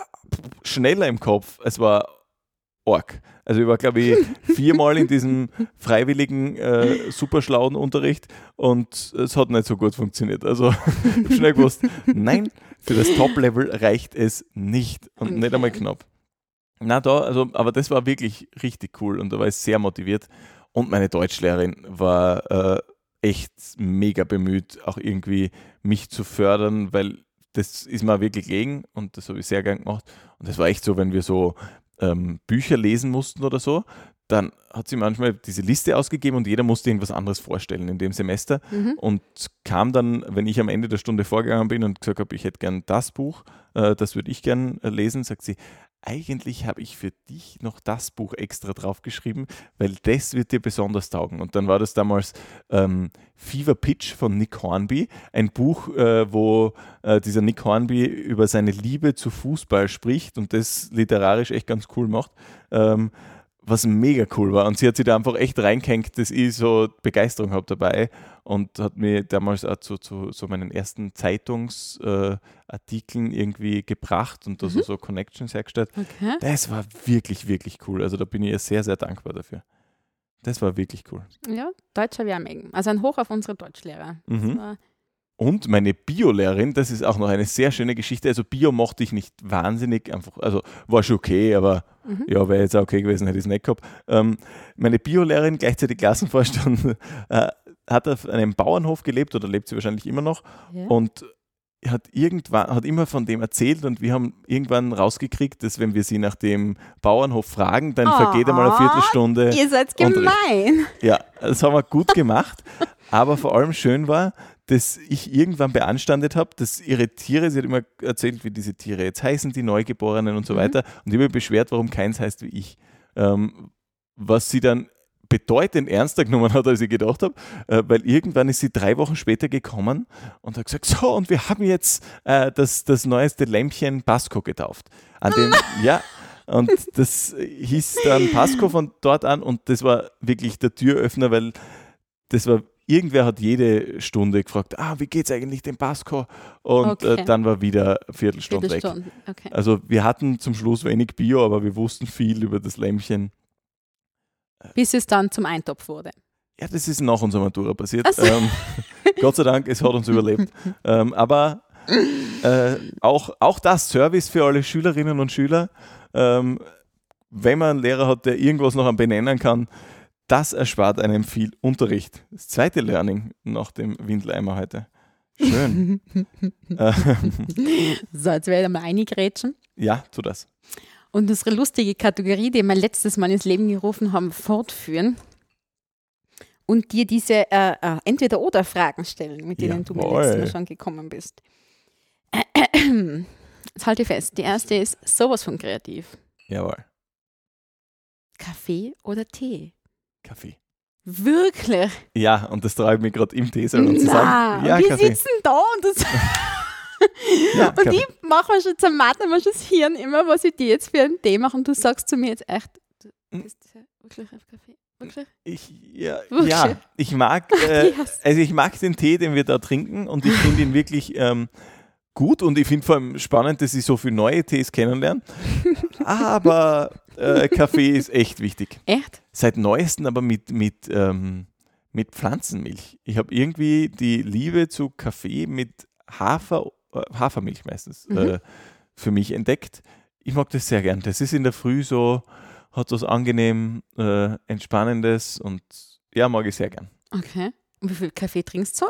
schneller im Kopf. Es war arg. Also ich war, glaube ich, viermal in diesem freiwilligen, äh, super schlauen Unterricht und es hat nicht so gut funktioniert. Also schnell gewusst, nein, für das Top-Level reicht es nicht und nicht einmal knapp. Na da, also, aber das war wirklich richtig cool und da war ich sehr motiviert. Und meine Deutschlehrerin war äh, echt mega bemüht, auch irgendwie mich zu fördern, weil das ist mir wirklich gelegen und das habe ich sehr gern gemacht. Und das war echt so, wenn wir so ähm, Bücher lesen mussten oder so, dann hat sie manchmal diese Liste ausgegeben und jeder musste irgendwas anderes vorstellen in dem Semester. Mhm. Und kam dann, wenn ich am Ende der Stunde vorgegangen bin und gesagt habe, ich hätte gern das Buch, äh, das würde ich gern äh, lesen, sagt sie, eigentlich habe ich für dich noch das Buch extra draufgeschrieben, weil das wird dir besonders taugen. Und dann war das damals ähm, Fever Pitch von Nick Hornby, ein Buch, äh, wo äh, dieser Nick Hornby über seine Liebe zu Fußball spricht und das literarisch echt ganz cool macht. Ähm, was mega cool war. Und sie hat sich da einfach echt reingehängt, dass ich so Begeisterung habe dabei und hat mir damals auch zu, zu so meinen ersten Zeitungsartikeln äh, irgendwie gebracht und da so, so Connections hergestellt. Okay. Das war wirklich, wirklich cool. Also da bin ich ihr sehr, sehr dankbar dafür. Das war wirklich cool. Ja, Deutsch habe ich auch mögen. Also ein Hoch auf unsere Deutschlehrer. Mhm. Und meine Biolehrerin, das ist auch noch eine sehr schöne Geschichte. Also Bio mochte ich nicht wahnsinnig, einfach, also war schon okay, aber Mhm. ja, wäre jetzt auch okay gewesen, hätte ich es nicht gehabt. Ähm, meine Biolehrerin, gleichzeitig Klassenvorstand, äh, hat auf einem Bauernhof gelebt oder lebt sie wahrscheinlich immer noch Ja. und hat irgendwann hat immer von dem erzählt und wir haben irgendwann rausgekriegt, dass wenn wir sie nach dem Bauernhof fragen, dann vergeht einmal eine Viertelstunde. Ihr seid gemein. Ja, das haben wir gut gemacht. Aber vor allem schön war, dass ich irgendwann beanstandet habe, dass ihre Tiere, sie hat immer erzählt, wie diese Tiere jetzt heißen, die Neugeborenen und so Mhm. weiter. Und ich habe beschwert, warum keins heißt wie ich. Ähm, was sie dann bedeutend ernster genommen hat, als ich gedacht habe, äh, weil irgendwann ist sie drei Wochen später gekommen und hat gesagt, so, und wir haben jetzt äh, das, das neueste Lämpchen Pasco getauft. An dem, ja, und das hieß dann Pasco von dort an und das war wirklich der Türöffner, weil das war, irgendwer hat jede Stunde gefragt, ah, wie geht's eigentlich dem Pasco? Und Okay. äh, dann war wieder eine Viertelstunde weg. Viertelstunde. Okay. Also wir hatten zum Schluss wenig Bio, aber wir wussten viel über das Lämpchen. Bis es dann zum Eintopf wurde. Ja, das ist nach unserer Matura passiert. So. Ähm, Gott sei Dank, es hat uns überlebt. Ähm, aber äh, auch, auch das Service für alle Schülerinnen und Schüler, ähm, wenn man einen Lehrer hat, der irgendwas noch am benennen kann, das erspart einem viel Unterricht. Das zweite Learning nach dem Windeleimer heute. Schön. ähm, So, jetzt werde ich mal eingrätschen. ja, tu das. Und unsere lustige Kategorie, die wir letztes Mal ins Leben gerufen haben, fortführen und dir diese äh, äh, Entweder-Oder-Fragen stellen, mit denen du mir letztes Mal schon gekommen bist. Jetzt halte ich fest. Die erste ist sowas von kreativ. Jawohl. Kaffee oder Tee? Kaffee. Wirklich? Ja, und das traue ich mir gerade im Teesalon zu Na, sagen. Ja, und wir Kaffee. sitzen da und, das Ja, und Kaffee. ich mache mir schon zermatten mir schon das Hirn immer, was ich dir jetzt für einen Tee mache und du sagst zu mir jetzt echt, du Hm. bist ja wirklich auf Kaffee. Wirklich? Ich, ja, Wirklich? ja, ich mag, äh, Yes. also ich mag den Tee, den wir da trinken und ich finde ihn wirklich ähm, gut und ich finde vor allem spannend, dass ich so viele neue Tees kennenlerne. Aber äh, Kaffee ist echt wichtig. Echt? Seit neuestem aber mit, mit, ähm, mit Pflanzenmilch. Ich habe irgendwie die Liebe zu Kaffee mit Hafer, äh, Hafermilch meistens Mhm. äh, für mich entdeckt. Ich mag das sehr gern. Das ist in der Früh so, hat was angenehm äh, Entspannendes und ja, mag ich sehr gern. Okay. Und wie viel Kaffee trinkst du?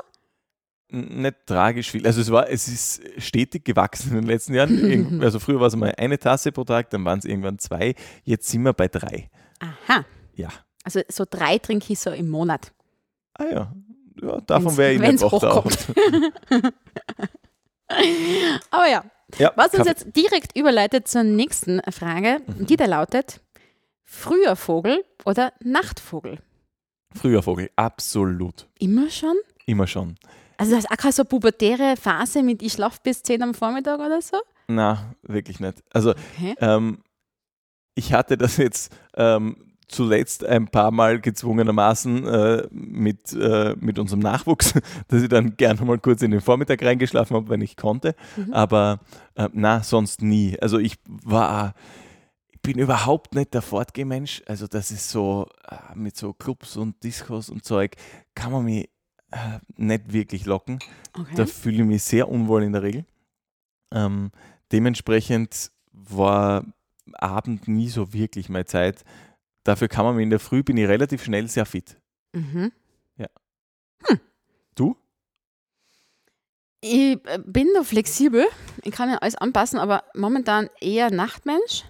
Nicht tragisch viel. Also es war, es ist stetig gewachsen in den letzten Jahren. Also früher war es mal eine Tasse pro Tag, dann waren es irgendwann zwei. Jetzt sind wir bei drei. Aha. Ja. Also so drei trinke ich so im Monat. Ah ja. Ja, davon wäre ich nicht wach Aber ja, Ja, was uns Kaffee. jetzt direkt überleitet zur nächsten Frage, die da lautet, früher Vogel oder Nachtvogel? Früher Vogel, absolut. Immer schon? Immer schon. Also das ist auch keine so pubertäre Phase mit ich schlafe bis 10 am Vormittag oder so? Na, wirklich nicht. Also Okay. ähm, ich hatte das jetzt ähm, zuletzt ein paar Mal gezwungenermaßen äh, mit, äh, mit unserem Nachwuchs, dass ich dann gerne mal kurz in den Vormittag reingeschlafen habe, wenn ich konnte. Mhm. Aber äh, na, sonst nie. Also ich war, ich bin überhaupt nicht der Fortgehmensch. Also das ist so, äh, mit so Clubs und Discos und Zeug, kann man mich äh, nicht wirklich locken. Okay. Da fühle ich mich sehr unwohl in der Regel. Ähm, dementsprechend war Abend nie so wirklich meine Zeit. Dafür kann man mich in der Früh, bin ich relativ schnell sehr fit. Mhm. Du? Ich äh, bin da flexibel, ich kann ja alles anpassen, aber momentan eher Nachtmensch.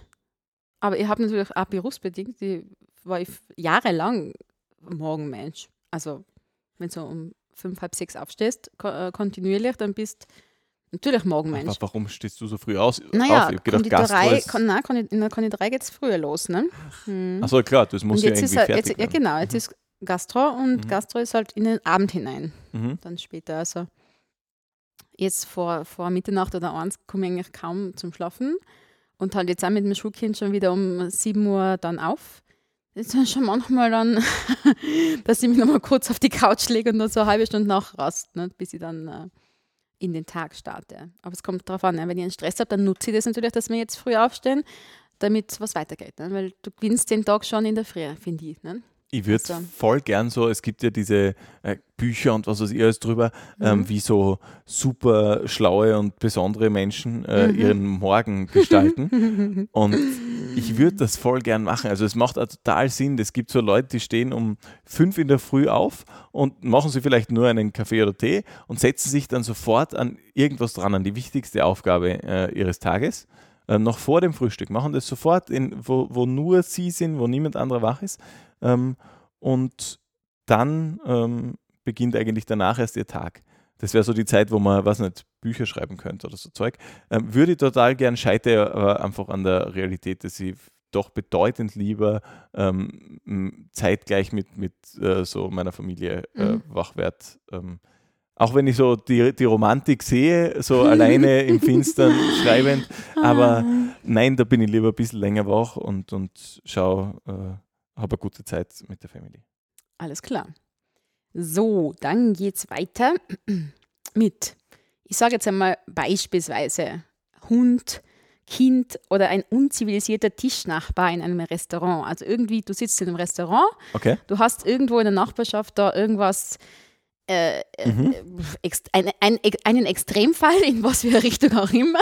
Aber ich habe natürlich auch berufsbedingt, ich war ich jahrelang Morgenmensch. Also wenn du um fünf, halb sechs aufstehst, äh, kontinuierlich, dann bist natürlich Morgenmensch. Aber warum stehst du so früh aus? Naja, auf? Ich hab gedacht, Konditorei, Gastro ist- kon, nein, in der Konditorei geht es früher los. Ne? Hm. Achso, klar, das muss ja ist irgendwie halt, fertig jetzt, ja genau, jetzt ist Gastro und Mhm. Gastro ist halt in den Abend hinein, Mhm. dann später. Also jetzt vor, vor Mitternacht oder eins komme ich eigentlich kaum zum Schlafen und halt jetzt auch mit dem Schulkind schon wieder um 7 Uhr dann auf. Jetzt dann schon manchmal dann, dass ich mich nochmal kurz auf die Couch lege und dann so eine halbe Stunde nachrast, ne, bis ich dann äh, in den Tag starte. Aber es kommt darauf an, ne, wenn ich einen Stress habe, dann nutze ich das natürlich, dass wir jetzt früh aufstehen, damit was weitergeht. Ne? Weil du gewinnst den Tag schon in der Früh, finde ich. Ne? Ich würde Also- voll gern so, es gibt ja diese äh, Bücher und was weiß ich alles drüber, ähm, Mhm. wie so super schlaue und besondere Menschen äh, Mhm. ihren Morgen gestalten. und ich würde das voll gern machen. Also es macht auch total Sinn. Es gibt so Leute, die stehen um fünf in der Früh auf und machen sie vielleicht nur einen Kaffee oder Tee und setzen sich dann sofort an irgendwas dran, an die wichtigste Aufgabe äh, ihres Tages. Äh, noch vor dem Frühstück. Machen das sofort, in, wo, wo nur sie sind, wo niemand anderer wach ist. Ähm, und dann ähm, beginnt eigentlich danach erst ihr Tag. Das wäre so die Zeit, wo man, was nicht, Bücher schreiben könnte oder so Zeug. Ähm, würde ich total gern, scheitere aber einfach an der Realität, dass ich doch bedeutend lieber ähm, zeitgleich mit, mit äh, so meiner Familie äh, Mhm. wach werde. Ähm, auch wenn ich so die, die Romantik sehe, so alleine im Finstern schreibend, aber nein, da bin ich lieber ein bisschen länger wach und, und schaue, äh, habe eine gute Zeit mit der Family. Alles klar. So, dann geht's weiter mit, ich sage jetzt einmal beispielsweise Hund, Kind oder ein unzivilisierter Tischnachbar in einem Restaurant. Also irgendwie, du sitzt in einem Restaurant, Okay? du hast irgendwo in der Nachbarschaft da irgendwas, äh, äh, Mhm. ex ein, ein, einen Extremfall, in was für eine Richtung auch immer.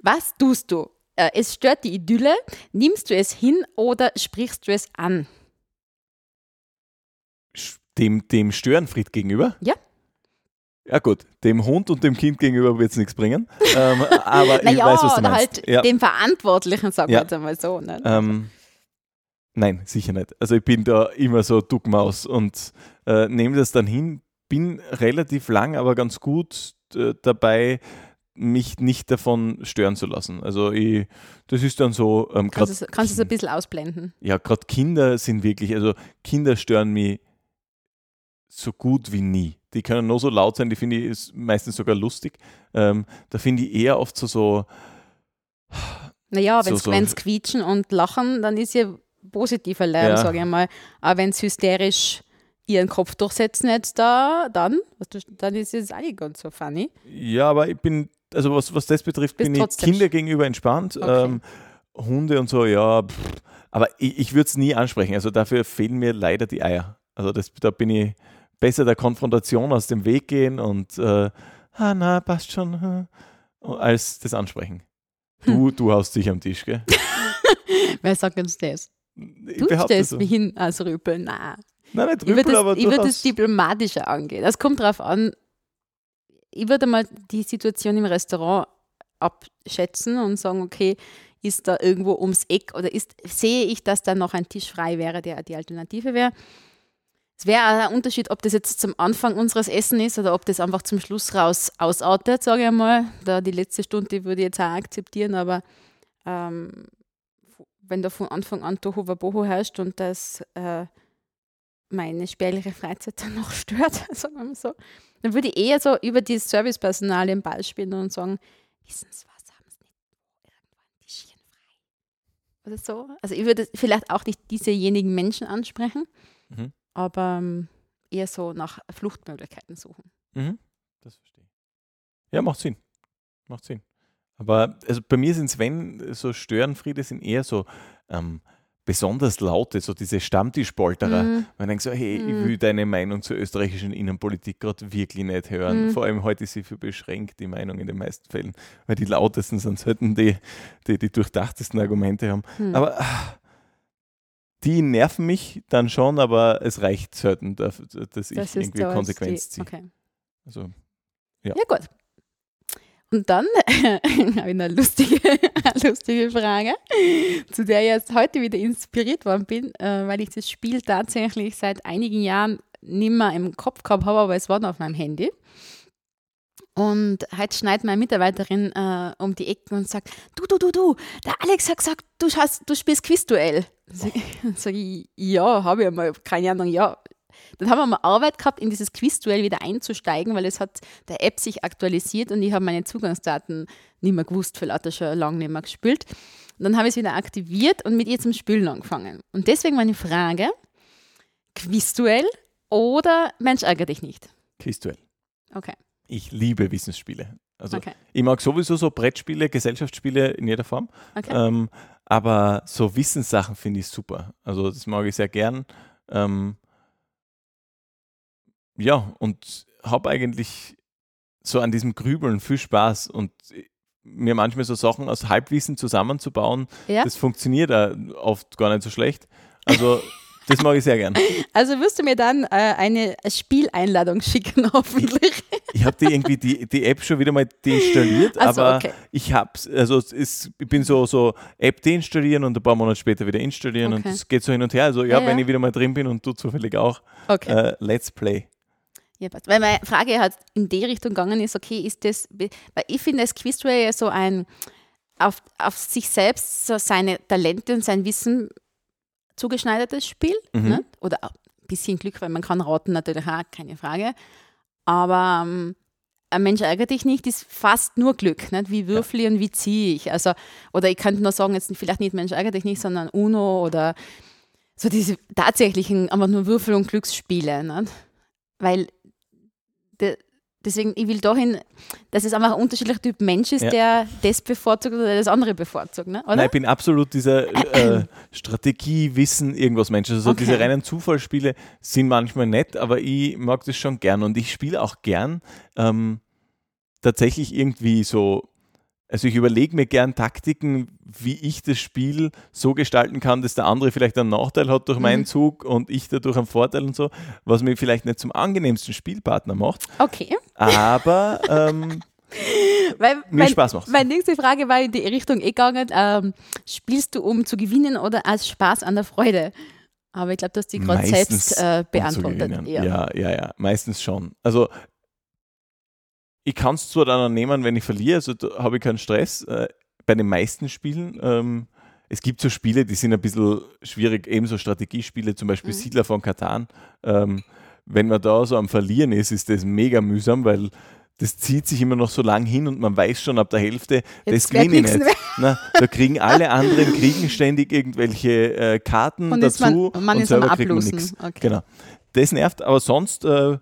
Was tust du? Äh, es stört die Idylle, nimmst du es hin oder sprichst du es an? Dem, dem Störenfried gegenüber? Ja. Ja gut, dem Hund und dem Kind gegenüber wird es nichts bringen. ähm, aber ich Naja, weiß, was du oder meinst. halt ja. dem Verantwortlichen, sagen wir Ja. jetzt einmal so. Ne? Ähm, nein, sicher nicht. Also ich bin da immer so Duckmaus und äh, nehme das dann hin, bin relativ lang, aber ganz gut äh, dabei, mich nicht davon stören zu lassen. Also ich, das ist dann so, ähm, kannst du es es ein bisschen ausblenden? ja, gerade Kinder sind wirklich, also Kinder stören mich so gut wie nie. Die können nur so laut sein, die finde ich ist meistens sogar lustig. Ähm, da finde ich eher oft so, so Naja, So- wenn so- sie quietschen und lachen, dann ist ja positiver Lärm, Ja. sage ich mal. Aber wenn sie hysterisch ihren Kopf durchsetzen jetzt da, dann, dann ist es nicht ganz so funny. Ja, aber ich bin, also was, was das betrifft, Bist bin ich Kinder gegenüber entspannt. Okay. Ähm, Hunde und so, ja, pff, aber ich, ich würde es nie ansprechen. Also dafür fehlen mir leider die Eier. Also das, da bin ich besser der Konfrontation aus dem Weg gehen und äh, ah, na, passt schon, hm, als das ansprechen. Du, Hm. du haust dich am Tisch, gell? Wer sagt uns das? Ich Du stellst so. mich hin als Rüpel. Nein. Nein, nicht Ich würde Rüpel, das, aber ich würd das diplomatischer angehen. Es kommt darauf an, ich würde mal die Situation im Restaurant abschätzen und sagen, okay, ist da irgendwo ums Eck oder ist, sehe ich, dass da noch ein Tisch frei wäre, der die Alternative wäre. Es wäre ein Unterschied, ob das jetzt zum Anfang unseres Essen ist oder ob das einfach zum Schluss raus ausartet, sage ich einmal. Da die letzte Stunde würde ich jetzt auch akzeptieren, aber ähm, wenn da von Anfang an Toho Waboho herrscht und das äh, meine spärliche Freizeit dann noch stört, sagen wir mal so, dann würde ich eher so über die Servicepersonal den Ball spielen und sagen, wissen Sie was, haben Sie nicht irgendwo ein Tischchen frei? Oder so. Also ich würde vielleicht auch nicht diesejenigen Menschen ansprechen, Mhm. aber ähm, eher so nach Fluchtmöglichkeiten suchen. Mhm. Das verstehe ich. Ja, macht Sinn. Macht Sinn. Aber also bei mir sind es, wenn so Störenfriede, sind eher so ähm, besonders laute, so diese Stammtischpolterer. Mhm. Man denkt so, hey, ich Mhm. will deine Meinung zur österreichischen Innenpolitik gerade wirklich nicht hören. Mhm. Vor allem heute ist sie für beschränkt, die Meinung in den meisten Fällen. Weil die lautesten sind selten die, die die durchdachtesten Argumente haben. Hm. Aber ah, die nerven mich dann schon, aber es reicht selten, dass, ich Das irgendwie Konsequenz ziehe. Okay. Also, Ja, gut. Und dann habe ich eine lustige, eine lustige Frage, zu der ich jetzt heute wieder inspiriert worden bin, äh, weil ich das Spiel tatsächlich seit einigen Jahren nicht mehr im Kopf gehabt habe, aber es war noch auf meinem Handy. Und heute schneidet meine Mitarbeiterin äh, um die Ecken und sagt, du, du, du, du, der Alex hat gesagt, du, hast, du spielst Quizduell. Sag Sag ich, ja, habe ich mal, keine Ahnung, ja. Dann haben wir mal Arbeit gehabt, in dieses Quizduell wieder einzusteigen, weil es hat der App sich aktualisiert und ich habe meine Zugangsdaten nicht mehr gewusst, weil ich schon lange nicht mehr gespielt. Und dann habe ich es wieder aktiviert und mit ihr zum Spielen angefangen. Und deswegen meine Frage, Quizduell oder Mensch ärgere dich nicht? Quizduell. Okay, Ich liebe Wissensspiele. Also okay, ich mag sowieso so Brettspiele, Gesellschaftsspiele in jeder Form. okay. Ähm, aber so Wissenssachen finde ich super. Also das mag ich sehr gern. Ähm, ja, und habe eigentlich so an diesem Grübeln viel Spaß und mir manchmal so Sachen aus Halbwissen zusammenzubauen, Ja. das funktioniert oft gar nicht so schlecht. Also das mag ich sehr gern. Also wirst du mir dann äh, eine Spieleinladung schicken, hoffentlich. Ich habe die irgendwie die, die App schon wieder mal deinstalliert, so, aber okay. ich hab's, also es ist, ich bin so, so App deinstallieren und ein paar Monate später wieder installieren Okay. und es geht so hin und her. Also ja, Ja, wenn ja. ich wieder mal drin bin und du zufällig auch, Okay. äh, let's play. Ja, passt. Weil meine Frage halt in die Richtung gegangen ist, okay, ist das, weil ich finde, das ja so ein auf, auf sich selbst so seine Talente und sein Wissen zugeschneidertes Spiel. Mhm. Ne? Oder ein bisschen Glück, weil man kann raten natürlich auch, keine Frage. Aber ähm, ein Mensch ärgert dich nicht, ist fast nur Glück. Nicht? Wie würfel ich und wie ziehe ich? Also, oder ich könnte nur sagen, jetzt vielleicht nicht Mensch ärgert dich nicht, sondern Uno oder so diese tatsächlichen, aber nur Würfel- und Glücksspiele. Nicht? Weil de, deswegen, ich will dahin, dass es einfach ein unterschiedlicher Typ Mensch ist, Ja. der das bevorzugt oder das andere bevorzugt. Ne? Oder? Nein, ich bin absolut dieser äh, Strategie, Wissen, irgendwas Mensch. Also so Okay. diese reinen Zufallsspiele sind manchmal nett, aber ich mag das schon gern und ich spiele auch gern ähm, tatsächlich irgendwie so. Also ich überlege mir gern Taktiken, wie ich das Spiel so gestalten kann, dass der andere vielleicht einen Nachteil hat durch meinen Mhm. Zug und ich dadurch einen Vorteil und so, was mich vielleicht nicht zum angenehmsten Spielpartner macht, Okay. aber ähm, Weil, mir mein, Spaß macht. Meine nächste Frage war in die Richtung eh gegangen, ähm, spielst du um zu gewinnen oder als Spaß an der Freude? Aber ich glaube, du hast die gerade selbst äh, um beantwortet. gewinnen. Ja. ja, ja, meistens schon. Also ich kann es zwar dann nehmen, wenn ich verliere, also da habe ich keinen Stress. Äh, bei den meisten Spielen. Ähm, es gibt so Spiele, die sind ein bisschen schwierig, ebenso Strategiespiele, zum Beispiel Mhm. Siedler von Katan. Ähm, wenn man da so am Verlieren ist, ist das mega mühsam, weil das zieht sich immer noch so lang hin und man weiß schon ab der Hälfte, das Jetzt wird gewinne ich nicht. Na, da kriegen alle anderen kriegen ständig irgendwelche äh, Karten Und ist man, dazu man und selber kriegt man nichts. Okay. Genau. Das nervt, aber sonst äh,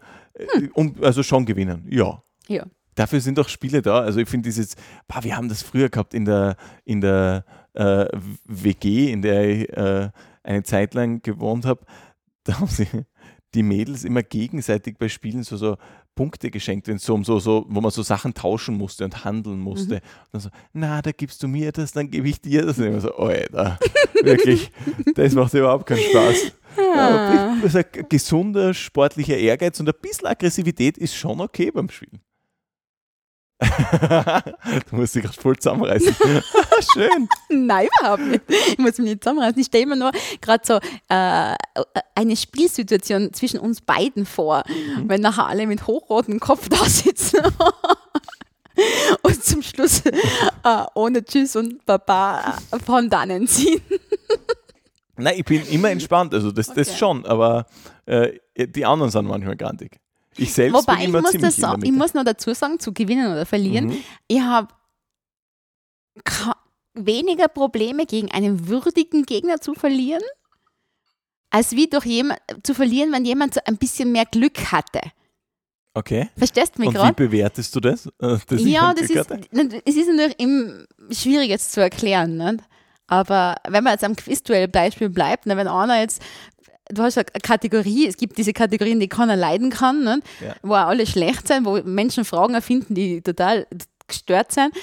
um, also schon gewinnen. Ja. Ja. Dafür sind auch Spiele da. Also ich finde dieses, boah, wir haben das früher gehabt in der, in der äh, WG, in der ich äh, eine Zeit lang gewohnt habe. Da haben sie die Mädels immer gegenseitig bei Spielen so, so Punkte geschenkt, wenn so, um so, so, wo man so Sachen tauschen musste und handeln musste. Und dann so, na, da gibst du mir das, dann gebe ich dir das. Und immer so, Alter, wirklich, das macht überhaupt keinen Spaß. Ja, also ein gesunder sportlicher Ehrgeiz und ein bisschen Aggressivität ist schon okay beim Spielen. du musst dich gerade voll zusammenreißen. Schön. Nein, überhaupt nicht. Ich muss mich nicht zusammenreißen. Ich stelle mir nur gerade so äh, eine Spielsituation zwischen uns beiden vor, Mhm. wenn nachher alle mit hochrotem Kopf da sitzen und zum Schluss äh, ohne Tschüss und Baba von dannen ziehen. Nein, ich bin immer entspannt, also das, das Okay. schon, aber äh, die anderen sind manchmal grantig. Ich selbst Wobei, bin ich immer muss, ziemlich das in ich der Mitte. muss noch dazu sagen, zu gewinnen oder verlieren, Mhm. ich habe weniger Probleme gegen einen würdigen Gegner zu verlieren, als wie durch jemand zu verlieren, wenn jemand so ein bisschen mehr Glück hatte. Okay. Verstehst du mich Und wie gerade? bewertest du das? äh, dass ich Ja, das ist, es ist natürlich im, schwierig jetzt zu erklären. Nicht? Aber wenn man jetzt am Quizduell-Beispiel bleibt, ne, wenn einer jetzt, du hast eine Kategorie, es gibt diese Kategorien, die keiner leiden kann, nicht? Ja. wo auch alle schlecht sind, wo Menschen Fragen erfinden, die total gestört sind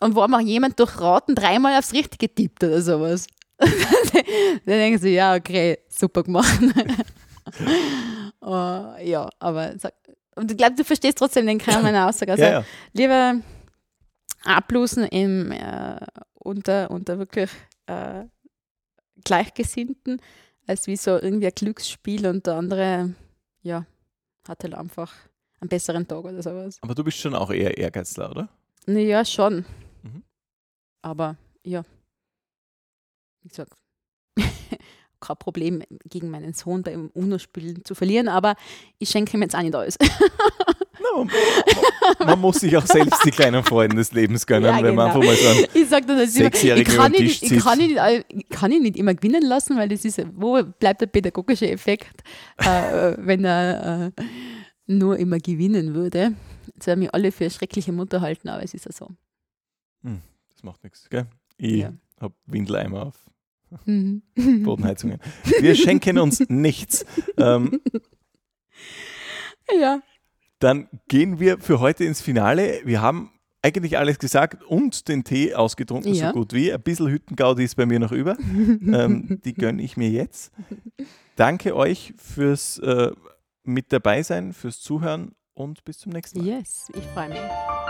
und wo einfach jemand durch Raten dreimal aufs Richtige tippt oder sowas. Dann denken sie, ja, okay, super gemacht. Oh, ja, aber sag- und ich glaube, du verstehst trotzdem den Kern meiner Aussage. Also, ja, ja. lieber ablosen im, äh, unter, unter wirklich äh, Gleichgesinnten, als wie so irgendwie ein Glücksspiel und der andere, ja, hat halt einfach einen besseren Tag oder sowas. Aber du bist schon auch eher Ehrgeizler, oder? Naja, schon. Mhm. Aber ja, wie gesagt, kein Problem gegen meinen Sohn beim UNO-Spielen zu verlieren, aber ich schenke ihm jetzt auch nicht alles. Na, man, man, muss sich auch selbst die kleinen Freuden des Lebens gönnen, Ja, wenn man genau. einfach mal so einen Ich sage das jetzt immer, ich Sechsjährigen kann, nicht, Tisch ich, kann zieht. nicht, ich kann ihn nicht immer gewinnen lassen, weil das ist, wo bleibt der pädagogische Effekt, äh, wenn er äh, nur immer gewinnen würde. Jetzt werden mich alle für eine schreckliche Mutter halten, aber es ist ja so. Das macht nichts, gell? Ich Ja. hab Windeleimer auf Mhm. Bodenheizungen. Wir schenken uns nichts. Ähm, Ja. Dann gehen wir für heute ins Finale. Wir haben eigentlich alles gesagt und den Tee ausgetrunken, Ja. so gut wie. Ein bisschen Hüttengaudi ist bei mir noch über. ähm, die gönne ich mir jetzt. Danke euch fürs äh, mit dabei sein, fürs Zuhören und bis zum nächsten Mal. Yes, ich freue mich.